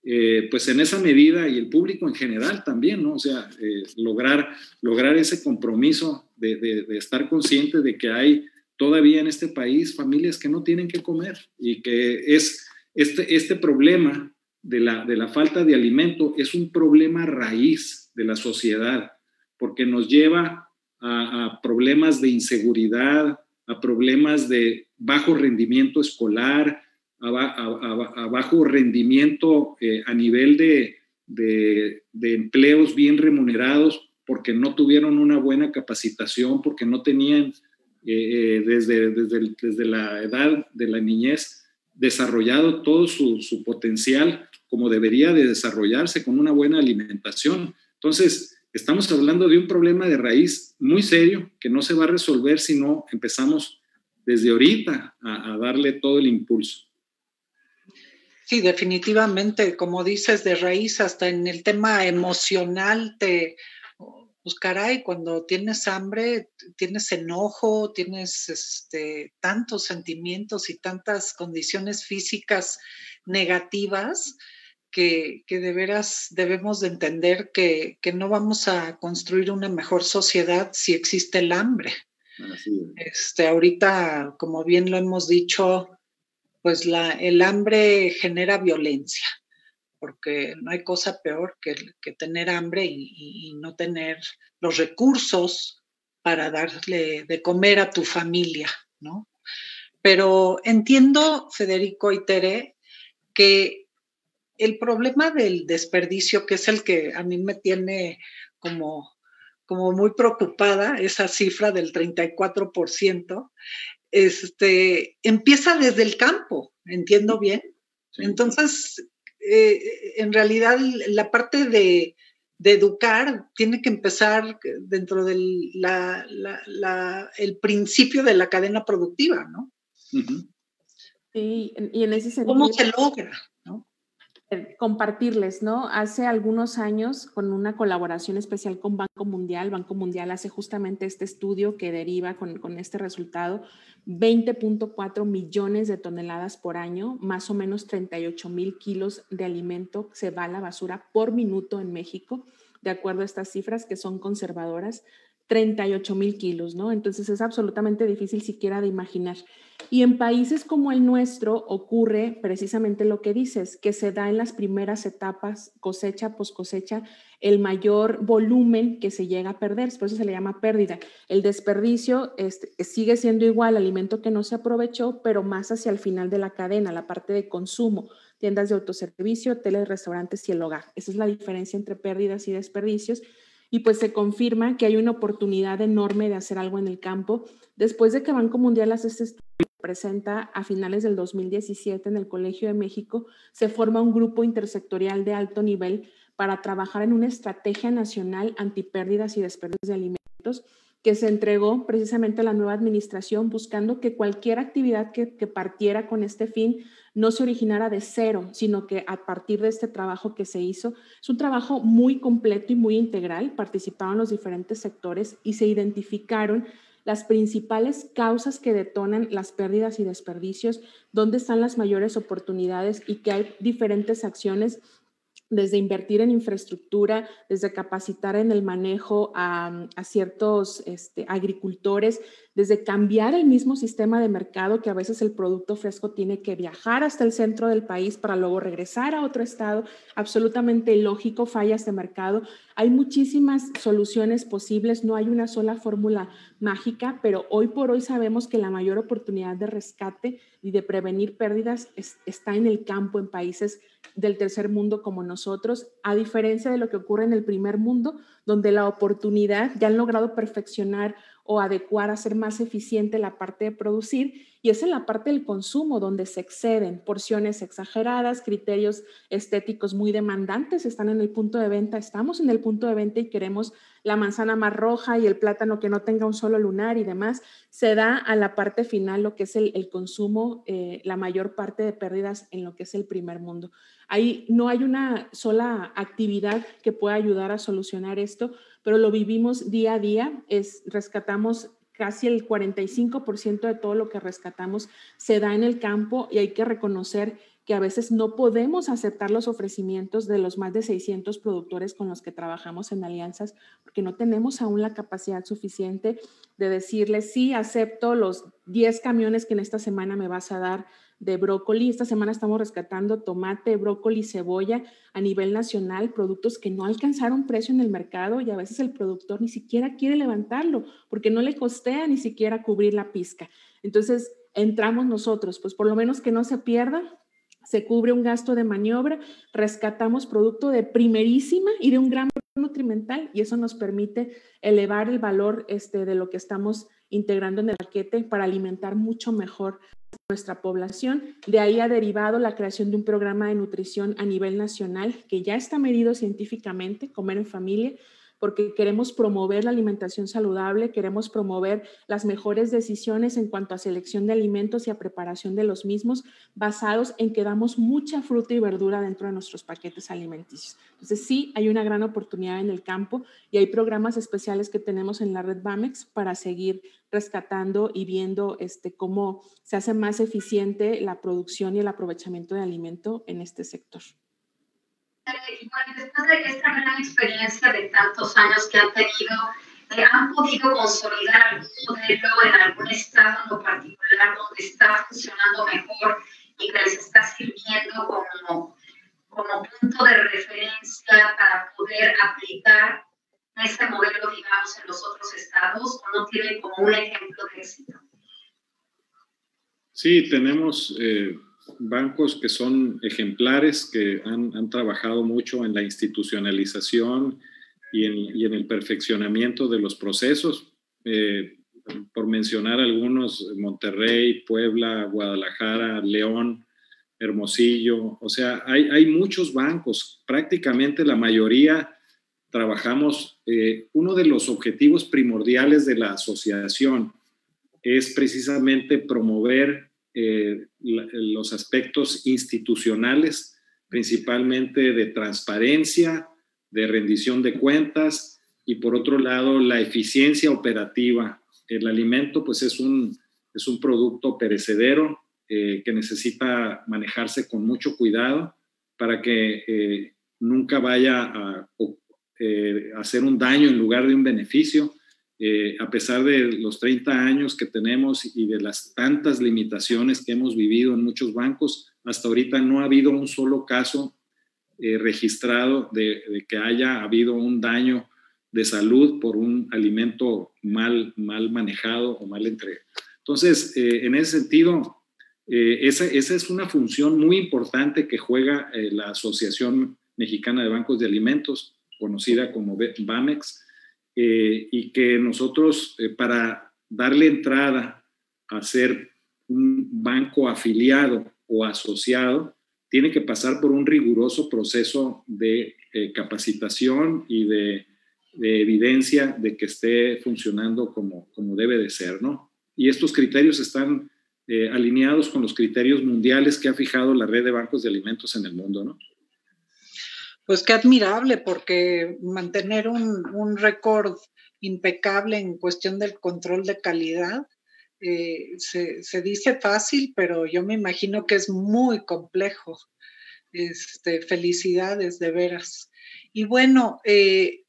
eh, pues en esa medida y el público en general también, ¿no? O sea, eh, lograr, lograr ese compromiso de, estar consciente de que hay todavía en este país familias que no tienen que comer y que es este, este problema de la, de la falta de alimento es un problema raíz de la sociedad porque nos lleva a, problemas de inseguridad, a problemas de bajo rendimiento escolar, a, bajo rendimiento eh, a nivel de, empleos bien remunerados, porque no tuvieron una buena capacitación, porque no tenían eh, eh, desde, desde, la edad de la niñez desarrollado todo su, su potencial como debería de desarrollarse con una buena alimentación. Entonces, Estamos hablando de un problema de raíz muy serio que no se va a resolver si no empezamos desde ahorita a, darle todo el impulso. Sí, definitivamente, como dices, de raíz hasta en el tema emocional te buscará y cuando tienes hambre, tienes enojo, tienes este, tantos sentimientos y tantas condiciones físicas negativas, que, de veras debemos de entender que, no vamos a construir una mejor sociedad si existe el hambre. Este, ahorita, como bien lo hemos dicho, pues la, el hambre genera violencia, porque no hay cosa peor que, que tener hambre y, y, no tener los recursos para darle de comer a tu familia, ¿no? Pero entiendo, Federico y Tere, que el problema del desperdicio, que es el que a mí me tiene como, como muy preocupada, esa cifra del 34%, este, empieza desde el campo, entiendo bien. Entonces, eh, en realidad la parte de, educar tiene que empezar dentro del el principio de la cadena productiva, ¿no? Sí, y en ese sentido. ¿Cómo se logra? Eh, compartirles, ¿no? Hace algunos años, con una colaboración especial con Banco Mundial, Banco Mundial hace justamente este estudio que deriva con, con este resultado, 20.4 millones de toneladas por año, más o menos 38 mil kilos de alimento se va a la basura por minuto en México, de acuerdo a estas cifras que son conservadoras. 38 mil kilos, ¿no? Entonces es absolutamente difícil siquiera de imaginar. Y en países como el nuestro ocurre precisamente lo que dices, que se da en las primeras etapas, cosecha, pos cosecha, el mayor volumen que se llega a perder, por eso se le llama pérdida. El desperdicio este, sigue siendo igual, alimento que no se aprovechó, pero más hacia el final de la cadena, la parte de consumo, tiendas de autoservicio, hoteles, restaurantes y el hogar. Esa es la diferencia entre pérdidas y desperdicios y pues se confirma que hay una oportunidad enorme de hacer algo en el campo. Después de que Banco Mundial hace este estudio, presenta a finales del 2017 en el Colegio de México, se forma un grupo intersectorial de alto nivel para trabajar en una estrategia nacional antipérdidas y desperdicios de alimentos que se entregó precisamente a la nueva administración buscando que cualquier actividad que, que partiera con este fin no se originara de cero, sino que a partir de este trabajo que se hizo, es un trabajo muy completo y muy integral, participaron los diferentes sectores y se identificaron las principales causas que detonan las pérdidas y desperdicios, dónde están las mayores oportunidades y que hay diferentes acciones desde invertir en infraestructura, desde capacitar en el manejo a, ciertos este, agricultores, desde cambiar el mismo sistema de mercado que a veces el producto fresco tiene que viajar hasta el centro del país para luego regresar a otro estado, absolutamente lógico, fallas de mercado. Hay muchísimas soluciones posibles, no hay una sola fórmula mágica, pero hoy por hoy sabemos que la mayor oportunidad de rescate y de prevenir pérdidas está en el campo, en países del tercer mundo como nosotros, a diferencia de lo que ocurre en el primer mundo, donde la oportunidad ya han logrado perfeccionar o adecuar, hacer más eficiente la parte de producir y es en la parte del consumo donde se exceden porciones exageradas, criterios estéticos muy demandantes, están en el punto de venta, estamos en el punto de venta y queremos la manzana más roja y el plátano que no tenga un solo lunar y demás, se da a la parte final lo que es el, consumo, eh, la mayor parte de pérdidas en lo que es el primer mundo. Ahí no hay una sola actividad que pueda ayudar a solucionar esto, pero lo vivimos día a día, es rescatamos casi el 45% de todo lo que rescatamos se da en el campo y hay que reconocer que a veces no podemos aceptar los ofrecimientos de los más de 600 productores con los que trabajamos en alianzas porque no tenemos aún la capacidad suficiente de decirles, sí, acepto los 10 camiones que en esta semana me vas a dar de brócoli. Esta semana estamos rescatando tomate, brócoli, cebolla a nivel nacional, productos que no alcanzaron precio en el mercado y a veces el productor ni siquiera quiere levantarlo porque no le costea ni siquiera cubrir la pizca. Entonces, entramos nosotros, pues por lo menos que no se pierda, se cubre un gasto de maniobra, rescatamos producto de primerísima y de un gran nutrimental y eso nos permite elevar el valor este, de lo que estamos integrando en el paquete para alimentar mucho mejor nuestra población. De ahí ha derivado la creación de un programa de nutrición a nivel nacional que ya está medido científicamente, comer en familia, porque queremos promover la alimentación saludable, queremos promover las mejores decisiones en cuanto a selección de alimentos y a preparación de los mismos, basados en que damos mucha fruta y verdura dentro de nuestros paquetes alimenticios. Entonces sí, hay una gran oportunidad en el campo y hay programas especiales que tenemos en la red BAMEX para seguir rescatando y viendo este, cómo se hace más eficiente la producción y el aprovechamiento de alimento en este sector después de esta gran experiencia de tantos años que han tenido, eh, ¿han podido consolidar algún modelo en algún estado en lo particular donde está funcionando mejor y que les está sirviendo como, como punto de referencia para poder aplicar ese modelo, digamos, en los otros estados o no tienen como un ejemplo de éxito? Sí, tenemos eh, bancos que son ejemplares, que han, trabajado mucho en la institucionalización y en, el perfeccionamiento de los procesos. Eh, por mencionar algunos, Monterrey, Puebla, Guadalajara, León, Hermosillo, o sea, hay, muchos bancos, prácticamente la mayoría trabajamos. Eh, uno de los objetivos primordiales de la asociación es precisamente promover eh, los aspectos institucionales, principalmente de transparencia, de rendición de cuentas y por otro lado la eficiencia operativa. El alimento pues es un, es un producto perecedero eh, que necesita manejarse con mucho cuidado para que eh, nunca vaya a hacer un daño en lugar de un beneficio eh, a pesar de los 30 años que tenemos y de las tantas limitaciones que hemos vivido en muchos bancos, hasta ahorita no ha habido un solo caso eh, registrado de, que haya habido un daño de salud por un alimento mal, mal manejado o mal entregado. Entonces, eh, en ese sentido, esa, esa, es una función muy importante que juega la Asociación Mexicana de Bancos de Alimentos, conocida como BAMEX, eh, y que nosotros eh, para darle entrada a ser un banco afiliado o asociado, tiene que pasar por un riguroso proceso de eh, capacitación y de, evidencia de que esté funcionando como, como debe de ser, ¿no? Y estos criterios están alineados con los criterios mundiales que ha fijado la red de bancos de alimentos en el mundo, ¿no? Pues qué admirable, porque mantener un, récord impecable en cuestión del control de calidad eh, se, dice fácil, pero yo me imagino que es muy complejo. Este, felicidades, de veras. Y bueno, eh,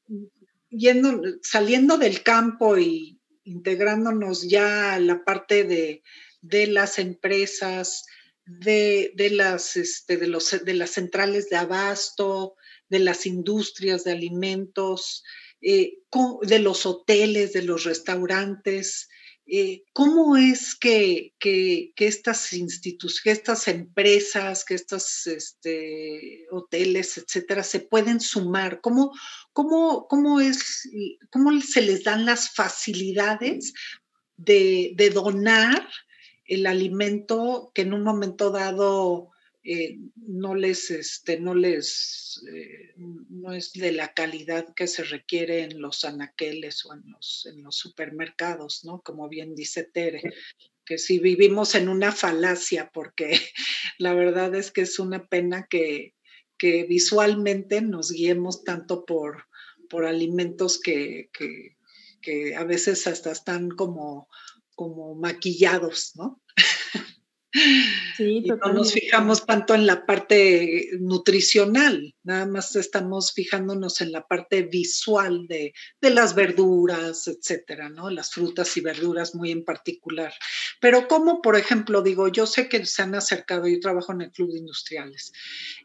yendo, saliendo del campo y integrándonos ya a la parte de, las empresas, de, las, este, de, los, de las centrales de abasto, de las industrias de alimentos, eh, de los hoteles, de los restaurantes. eh, ¿cómo es que, estas instituciones, que estas empresas, que estos este, hoteles, etcétera, se pueden sumar? ¿Cómo, cómo, cómo, es, ¿Cómo se les dan las facilidades de, de donar el alimento que en un momento dado eh, no les, este, no les, eh, no es de la calidad que se requiere en los anaqueles o en los, en los supermercados, ¿no? Como bien dice Tere, que si vivimos en una falacia, porque la verdad es que es una pena que, que visualmente nos guiemos tanto por, por alimentos que, que, que a veces hasta están como, como maquillados, ¿no? Sí, no nos fijamos tanto en la parte nutricional, nada más estamos fijándonos en la parte visual de, las verduras, etcétera, ¿no? Las frutas y verduras muy en particular. Pero como, por ejemplo, digo, yo sé que se han acercado, yo trabajo en el Club de Industriales,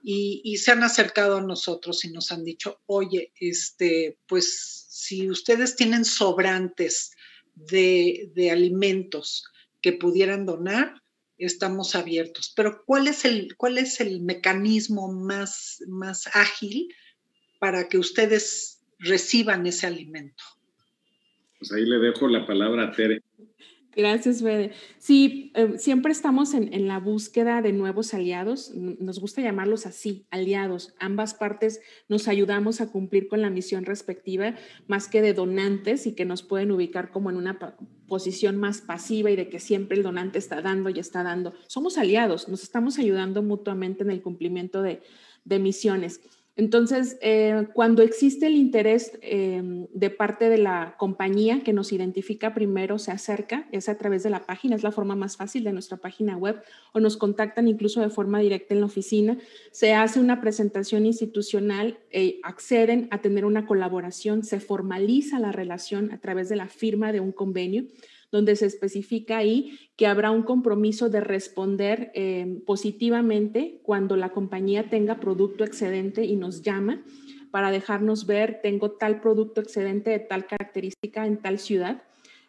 y, se han acercado a nosotros y nos han dicho, oye, este, pues si ustedes tienen sobrantes de, de alimentos que pudieran donar, estamos abiertos. Pero ¿cuál es el, cuál es el mecanismo más, más ágil para que ustedes reciban ese alimento? Pues ahí le dejo la palabra a Tere. Gracias, Bede. Sí, eh, siempre estamos en, la búsqueda de nuevos aliados. Nos gusta llamarlos así, aliados. Ambas partes nos ayudamos a cumplir con la misión respectiva, más que de donantes y que nos pueden ubicar como en una posición más pasiva y de que siempre el donante está dando y está dando. Somos aliados, nos estamos ayudando mutuamente en el cumplimiento de, de misiones. Entonces, eh, cuando existe el interés em, de parte de la compañía que nos identifica primero, se acerca, es a través de la página, es la forma más fácil de nuestra página web, o nos contactan incluso de forma directa en la oficina, se hace una presentación institucional, eh, acceden a tener una colaboración, se formaliza la relación a través de la firma de un convenio donde se especifica ahí que habrá un compromiso de responder eh, positivamente cuando la compañía tenga producto excedente y nos llama para dejarnos ver, tengo tal producto excedente de tal característica en tal ciudad.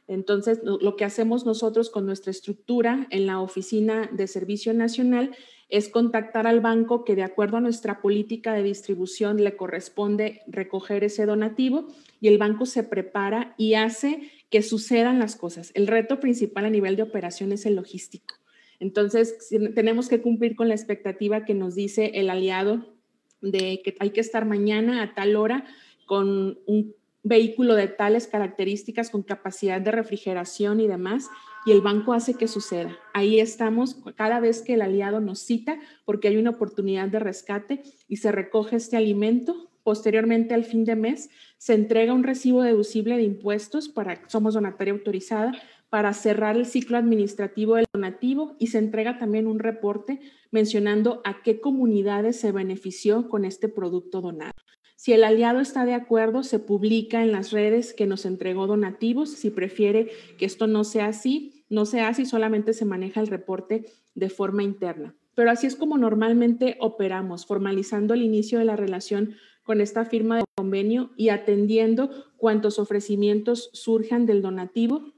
Entonces, lo que hacemos nosotros con nuestra estructura en la Oficina de Servicio Nacional es contactar al banco que de acuerdo a nuestra política de distribución le corresponde recoger ese donativo y el banco se prepara y hace que sucedan las cosas. El reto principal a nivel de operación es el logístico. Entonces, tenemos que cumplir con la expectativa que nos dice el aliado de que hay que estar mañana a tal hora con un vehículo de tales características, con capacidad de refrigeración y demás, y el banco hace que suceda. Ahí estamos cada vez que el aliado nos cita porque hay una oportunidad de rescate y se recoge este alimento Posteriormente, al fin de mes, se entrega un recibo deducible de impuestos para, somos donataria autorizada, para cerrar el ciclo administrativo del donativo y se entrega también un reporte mencionando a qué comunidades se benefició con este producto donado. Si el aliado está de acuerdo, se publica en las redes que nos entregó donativos. Si prefiere que esto no sea así, no sea así, solamente se maneja el reporte de forma interna. Pero así es como normalmente operamos, formalizando el inicio de la relación con esta firma de convenio y atendiendo cuantos ofrecimientos surjan del donativo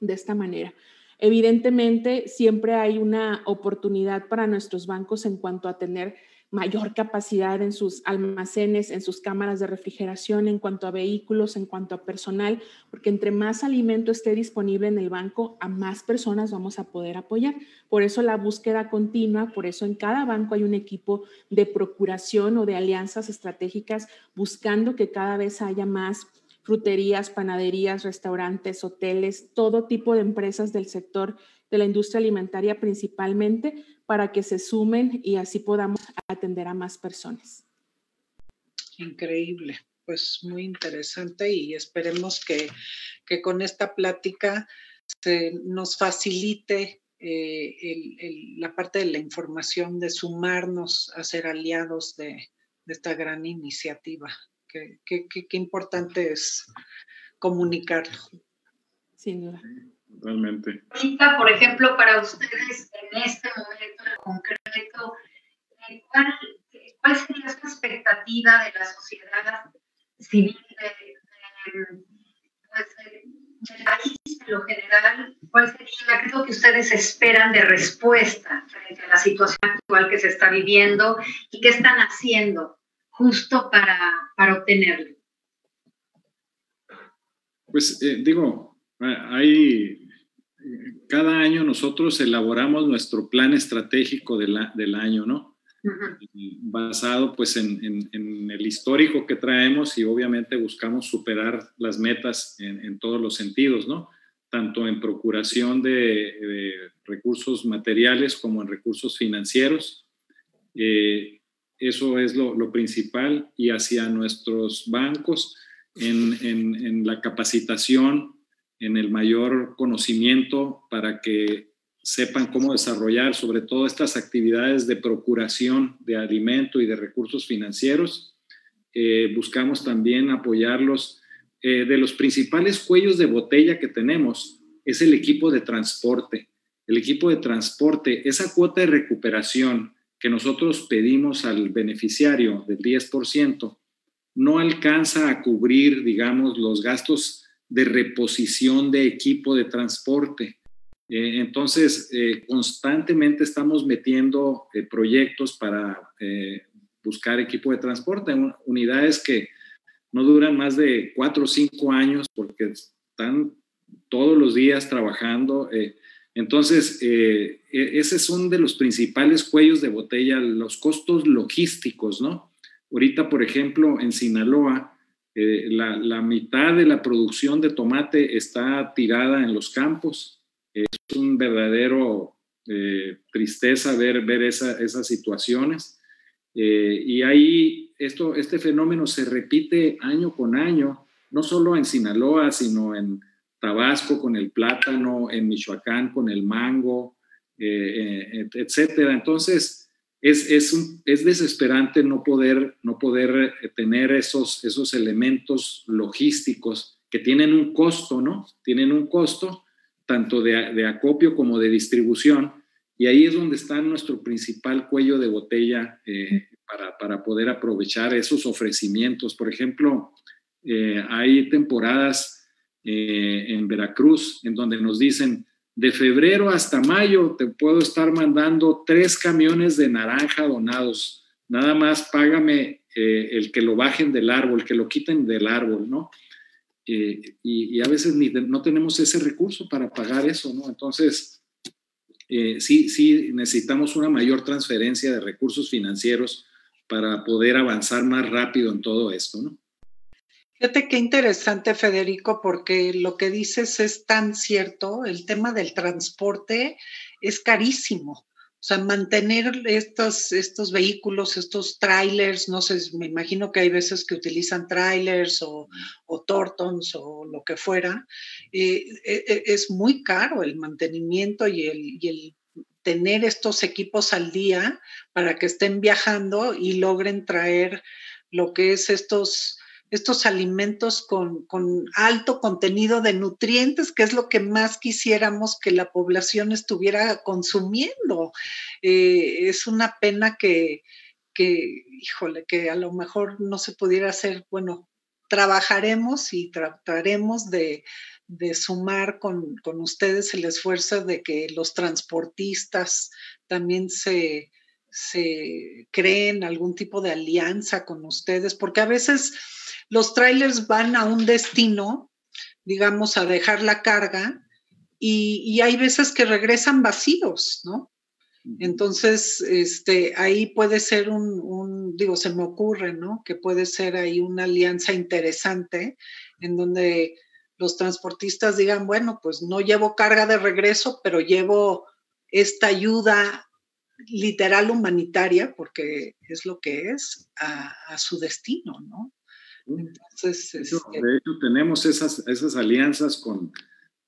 de esta manera. Evidentemente, siempre hay una oportunidad para nuestros bancos en cuanto a tener mayor capacidad en sus almacenes, en sus cámaras de refrigeración, en cuanto a vehículos, en cuanto a personal, porque entre más alimento esté disponible en el banco, a más personas vamos a poder apoyar. Por eso la búsqueda continua, por eso en cada banco hay un equipo de procuración o de alianzas estratégicas buscando que cada vez haya más fruterías, panaderías, restaurantes, hoteles, todo tipo de empresas del sector de la industria alimentaria principalmente, para que se sumen y así podamos atender a más personas. Increíble, pues muy interesante y esperemos que, con esta plática se nos facilite eh, la parte de la información, de sumarnos a ser aliados de, esta gran iniciativa. Qué, importante es comunicarlo. Sin duda. Totalmente. por ejemplo, para ustedes en este momento en concreto, eh, ¿cuál, ¿cuál, sería su expectativa de la sociedad civil, de, pues, del país en lo general, ¿Cuál sería, qué es lo que ustedes esperan de respuesta frente a la situación actual que se está viviendo y qué están haciendo justo para, para obtenerlo? Pues eh, digo, hay, cada año nosotros elaboramos nuestro plan estratégico del año, ¿no? Basado pues en, el histórico que traemos y obviamente buscamos superar las metas en, todos los sentidos, ¿no? Tanto en procuración de, recursos materiales como en recursos financieros. Eh, eso es lo, lo, principal y hacia nuestros bancos en, la capacitación, en el mayor conocimiento para que sepan cómo desarrollar sobre todo estas actividades de procuración de alimento y de recursos financieros. Eh, buscamos también apoyarlos. Eh, de los principales cuellos de botella que tenemos es el equipo de transporte. El equipo de transporte, esa cuota de recuperación que nosotros pedimos al beneficiario del 10%, no alcanza a cubrir, digamos, los gastos de reposición de equipo de transporte. Eh, entonces, eh, constantemente estamos metiendo eh, proyectos para buscar equipo de transporte, unidades que no duran más de cuatro o cinco años porque están todos los días trabajando. entonces, e-, ese es uno de los principales cuellos de botella, los costos logísticos, ¿no? Ahorita, por ejemplo, en Sinaloa, eh, la, mitad de la producción de tomate está tirada en los campos. Es un verdadero eh, tristeza ver, ver esas situaciones. Eh, y ahí esto, este fenómeno se repite año con año, no solo en Sinaloa, sino en Tabasco con el plátano, en Michoacán con el mango, etcétera. Entonces, es, es, desesperante no poder, no poder eh, tener esos, esos elementos logísticos que tienen un costo, ¿no? Tienen un costo tanto de, acopio como de distribución, y ahí es donde está nuestro principal cuello de botella eh, para, poder aprovechar esos ofrecimientos. Por ejemplo, eh, hay temporadas en Veracruz en donde nos dicen, de febrero hasta mayo te puedo estar mandando tres camiones de naranja donados. Nada más págame eh, el que lo bajen del árbol, que lo quiten del árbol, ¿no? Eh, y, a veces ni no tenemos ese recurso para pagar eso, ¿no? Entonces, eh, sí, sí necesitamos una mayor transferencia de recursos financieros para poder avanzar más rápido en todo esto, ¿no? Fíjate qué interesante, Federico, porque lo que dices es tan cierto. El tema del transporte es carísimo. O sea, mantener estos, estos vehículos, estos trailers, no sé, me imagino que hay veces que utilizan trailers o, o tortons o lo que fuera, eh, e, e, es muy caro el mantenimiento y el, y el tener estos equipos al día para que estén viajando y logren traer lo que es estos estos alimentos con, alto contenido de nutrientes, que es lo que más quisiéramos que la población estuviera consumiendo. Eh, es una pena que, híjole, que a lo mejor no se pudiera hacer, bueno, trabajaremos y trataremos de, sumar con, con, ustedes el esfuerzo de que los transportistas también se, se creen algún tipo de alianza con ustedes, porque a veces los trailers van a un destino, digamos, a dejar la carga y, hay veces que regresan vacíos, ¿no? Entonces, este, ahí puede ser un, digo, se me ocurre, ¿no? Que puede ser ahí una alianza interesante en donde los transportistas digan, bueno, pues no llevo carga de regreso, pero llevo esta ayuda literal humanitaria, porque es lo que es, a su destino, ¿no? Entonces, de, hecho, tenemos esas, esas alianzas con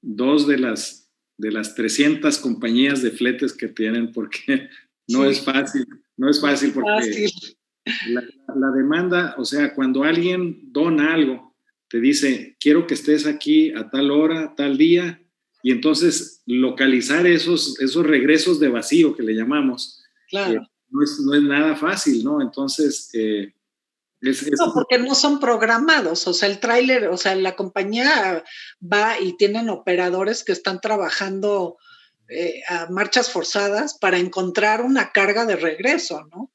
dos de las, de las 300 compañías de fletes que tienen, porque no es fácil, no es fácil porque La, la, demanda, o sea, cuando alguien dona algo, te dice, quiero que estés aquí a tal hora, tal día, y entonces localizar esos, esos regresos de vacío que le llamamos, claro. no, es, no, es, nada fácil, ¿no? Entonces, eh, no, porque no son programados, o sea, el tráiler, o sea, la compañía va y tienen operadores que están trabajando eh, a marchas forzadas para encontrar una carga de regreso, ¿no?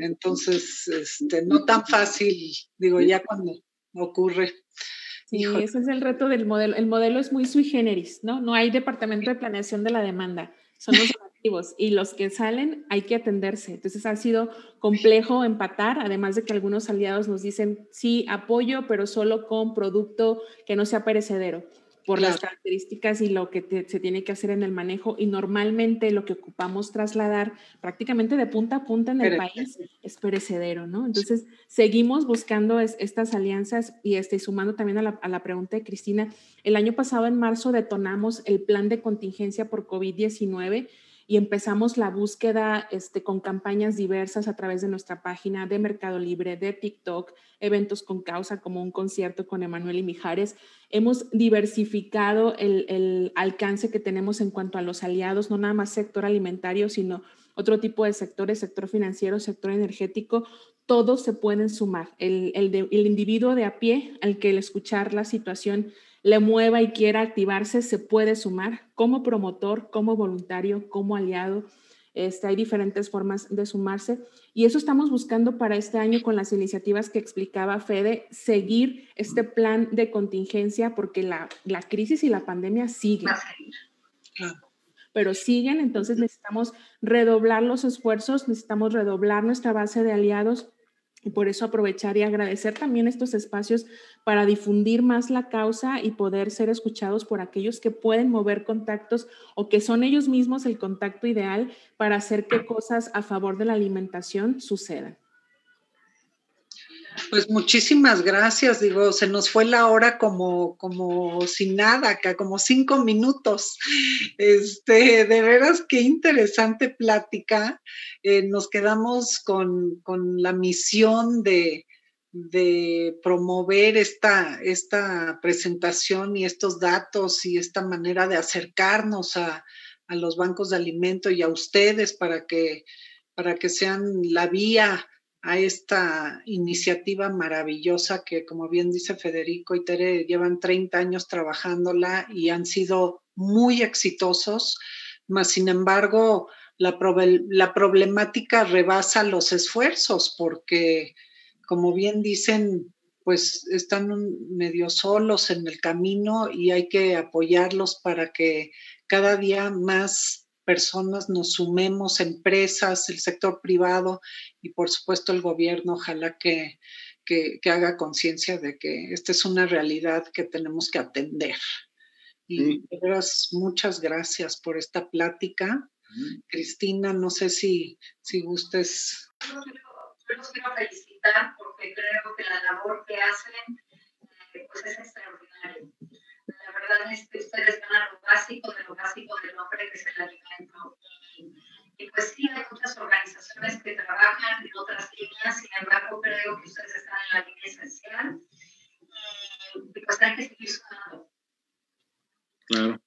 Entonces, este, no tan fácil, digo, ya cuando ocurre. Sí, ese es el reto del modelo. El modelo es muy sui generis, ¿no? No hay departamento de planeación de la demanda. Son los activos y los que salen hay que atenderse. Entonces ha sido complejo empatar, además de que algunos aliados nos dicen, sí, apoyo, pero solo con producto que no sea perecedero por las características y lo que se tiene que hacer en el manejo y normalmente lo que ocupamos trasladar prácticamente de punta a punta en el país es perecedero, ¿no? Entonces, seguimos buscando estas alianzas y estoy sumando también a la, a la pregunta de Cristina. El año pasado, en marzo, detonamos el plan de contingencia por COVID-19 y empezamos la búsqueda este, con campañas diversas a través de nuestra página de Mercado Libre, de TikTok, eventos con causa como un concierto con Emanuel y Mijares. Hemos diversificado el, el alcance que tenemos en cuanto a los aliados, no nada más sector alimentario, sino otro tipo de sectores, sector financiero, sector energético, todos se pueden sumar. El, el, el individuo de a pie al que el escuchar la situación le mueva y quiera activarse, se puede sumar como promotor, como voluntario, como aliado. Este, hay diferentes formas de sumarse y eso estamos buscando para este año con las iniciativas que explicaba Fede, seguir este plan de contingencia porque la, la crisis y la pandemia siguen. Pero siguen, entonces necesitamos redoblar los esfuerzos, necesitamos redoblar nuestra base de aliados por eso aprovechar y agradecer también estos espacios para difundir más la causa y poder ser escuchados por aquellos que pueden mover contactos o que son ellos mismos el contacto ideal para hacer que cosas a favor de la alimentación sucedan. Pues muchísimas gracias, digo, se nos fue la hora como, como sin nada como cinco minutos. Este, de veras, qué interesante plática. Eh, nos quedamos con, la misión de, promover esta, esta presentación y estos datos y esta manera de acercarnos a, a los bancos de alimento y a ustedes para que, para que sean la vía a esta iniciativa maravillosa que, como bien dice Federico y Tere, llevan 30 años trabajándola y han sido muy exitosos, mas sin embargo la, la problemática rebasa los esfuerzos porque, como bien dicen, pues están medio solos en el camino y hay que apoyarlos para que cada día más personas nos sumemos, empresas, el sector privado y por supuesto el gobierno, ojalá que, que, haga conciencia de que esta es una realidad que tenemos que atender. Y de veras, muchas gracias por esta plática. Cristina, no sé si, si gustes. Yo los quiero felicitar porque creo que la labor que hacen eh, pues es extraordinaria verdad es que ustedes están a lo básico de lo básico del hombre, que es el alimento. Y, pues sí, hay muchas organizaciones que trabajan en otras líneas, sin embargo, creo que ustedes están en la línea esencial. Y, pues hay que seguir sumando. Claro.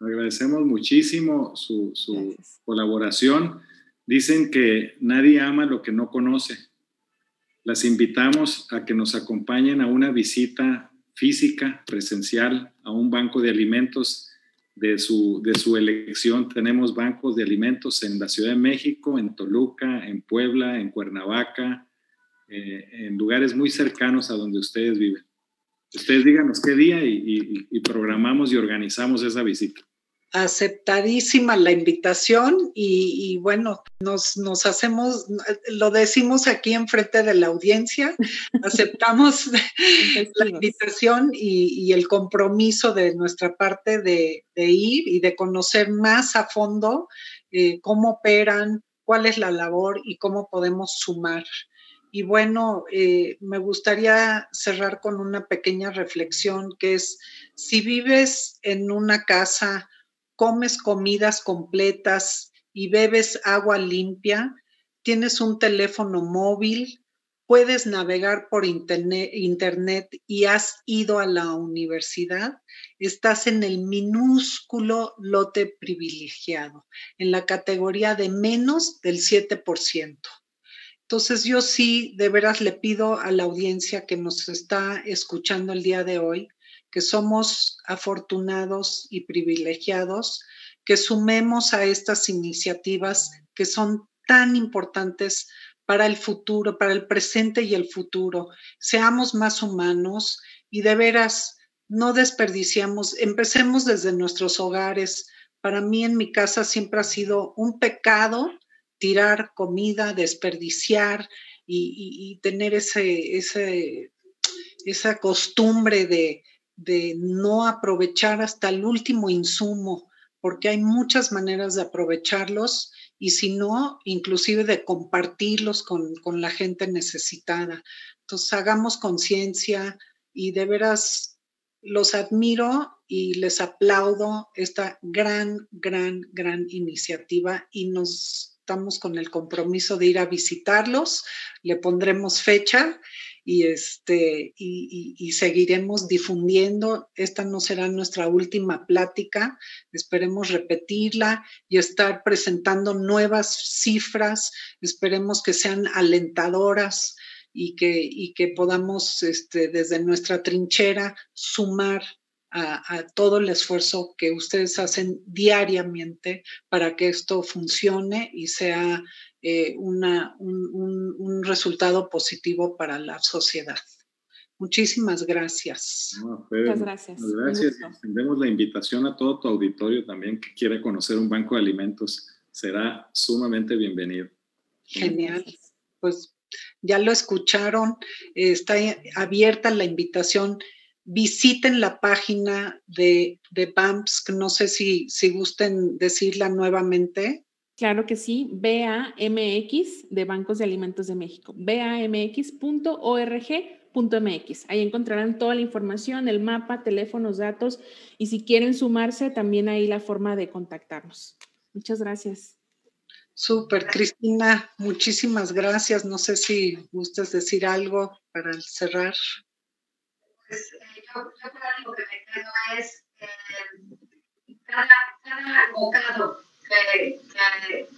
agradecemos muchísimo su, su colaboración. Dicen que nadie ama lo que no conoce. Las invitamos a que nos acompañen a una visita física, presencial, a un banco de alimentos de su, de su elección. Tenemos bancos de alimentos en la Ciudad de México, en Toluca, en Puebla, en Cuernavaca, eh, en lugares muy cercanos a donde ustedes viven. Ustedes díganos qué día y programamos y organizamos esa visita aceptadísima la invitación y, bueno, nos, nos, hacemos, lo decimos aquí enfrente de la audiencia, aceptamos la invitación y, el compromiso de nuestra parte de, ir y de conocer más a fondo eh, cómo operan, cuál es la labor y cómo podemos sumar. Y bueno, eh, me gustaría cerrar con una pequeña reflexión que es, si vives en una casa, comes comidas completas y bebes agua limpia, tienes un teléfono móvil, puedes navegar por internet, y has ido a la universidad, estás en el minúsculo lote privilegiado, en la categoría de menos del 7%. Entonces yo sí, de veras le pido a la audiencia que nos está escuchando el día de hoy, que somos afortunados y privilegiados, que sumemos a estas iniciativas que son tan importantes para el futuro, para el presente y el futuro. Seamos más humanos y de veras no desperdiciamos, empecemos desde nuestros hogares. Para mí en mi casa siempre ha sido un pecado tirar comida, desperdiciar y, tener ese, esa costumbre de, de no aprovechar hasta el último insumo, porque hay muchas maneras de aprovecharlos y si no, inclusive de compartirlos con, con la gente necesitada. Entonces, hagamos conciencia y de veras los admiro y les aplaudo esta gran, gran, gran iniciativa y nos estamos con el compromiso de ir a visitarlos, le pondremos fecha y, este, y, seguiremos difundiendo. Esta no será nuestra última plática, esperemos repetirla y estar presentando nuevas cifras, esperemos que sean alentadoras y que, y que podamos este, desde nuestra trinchera sumar a, todo el esfuerzo que ustedes hacen diariamente para que esto funcione y sea eh, una, un, resultado positivo para la sociedad. Muchísimas gracias. Muchas gracias. Gracias. Extendemos la invitación a todo tu auditorio también que quiera conocer un banco de alimentos. Será sumamente bienvenido. Genial. Pues ya lo escucharon. está abierta la invitación visiten la página de, de BAMPS, no sé si, si gusten decirla nuevamente. Claro que sí, BAMX de Bancos de Alimentos de México, bamx.org.mx. Ahí encontrarán toda la información, el mapa, teléfonos, datos y si quieren sumarse, también ahí la forma de contactarnos. Muchas gracias. Súper, Cristina, muchísimas gracias. No sé si gustas decir algo para cerrar. Pues, yo, creo lo que me quedo es eh, cada, cada bocado que, que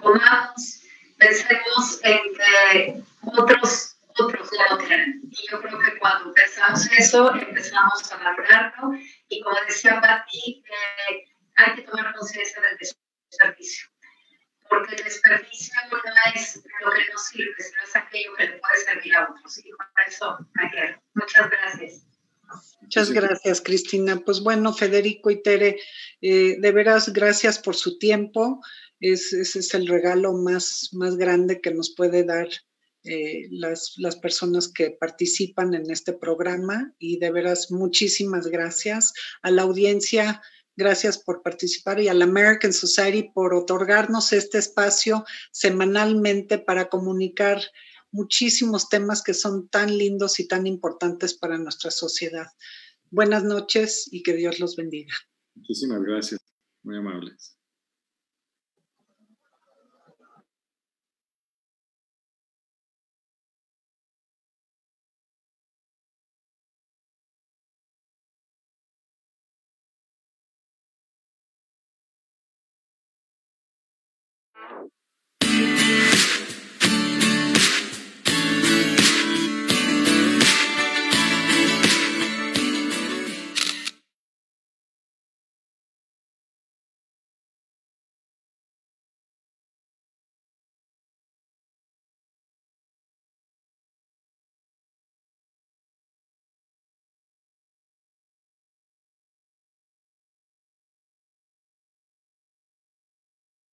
tomamos, pensemos en que otros, otros lo tienen. Y yo creo que cuando pensamos eso, empezamos a valorarlo. Y como decía Pati, eh, hay que tomar conciencia del desperdicio. Porque el desperdicio no es lo que nos sirve, sino es aquello que le puede servir a otros. Y con eso quedo. Muchas gracias. Muchas gracias, Cristina. Pues bueno, Federico y Tere, eh, de veras, gracias por su tiempo. Es, ese es el regalo más, más grande que nos puede dar eh, las, las, personas que participan en este programa y de veras muchísimas gracias a la audiencia. Gracias por participar y a la American Society por otorgarnos este espacio semanalmente para comunicar muchísimos temas que son tan lindos y tan importantes para nuestra sociedad. Buenas noches y que Dios los bendiga. Muchísimas gracias, muy amables.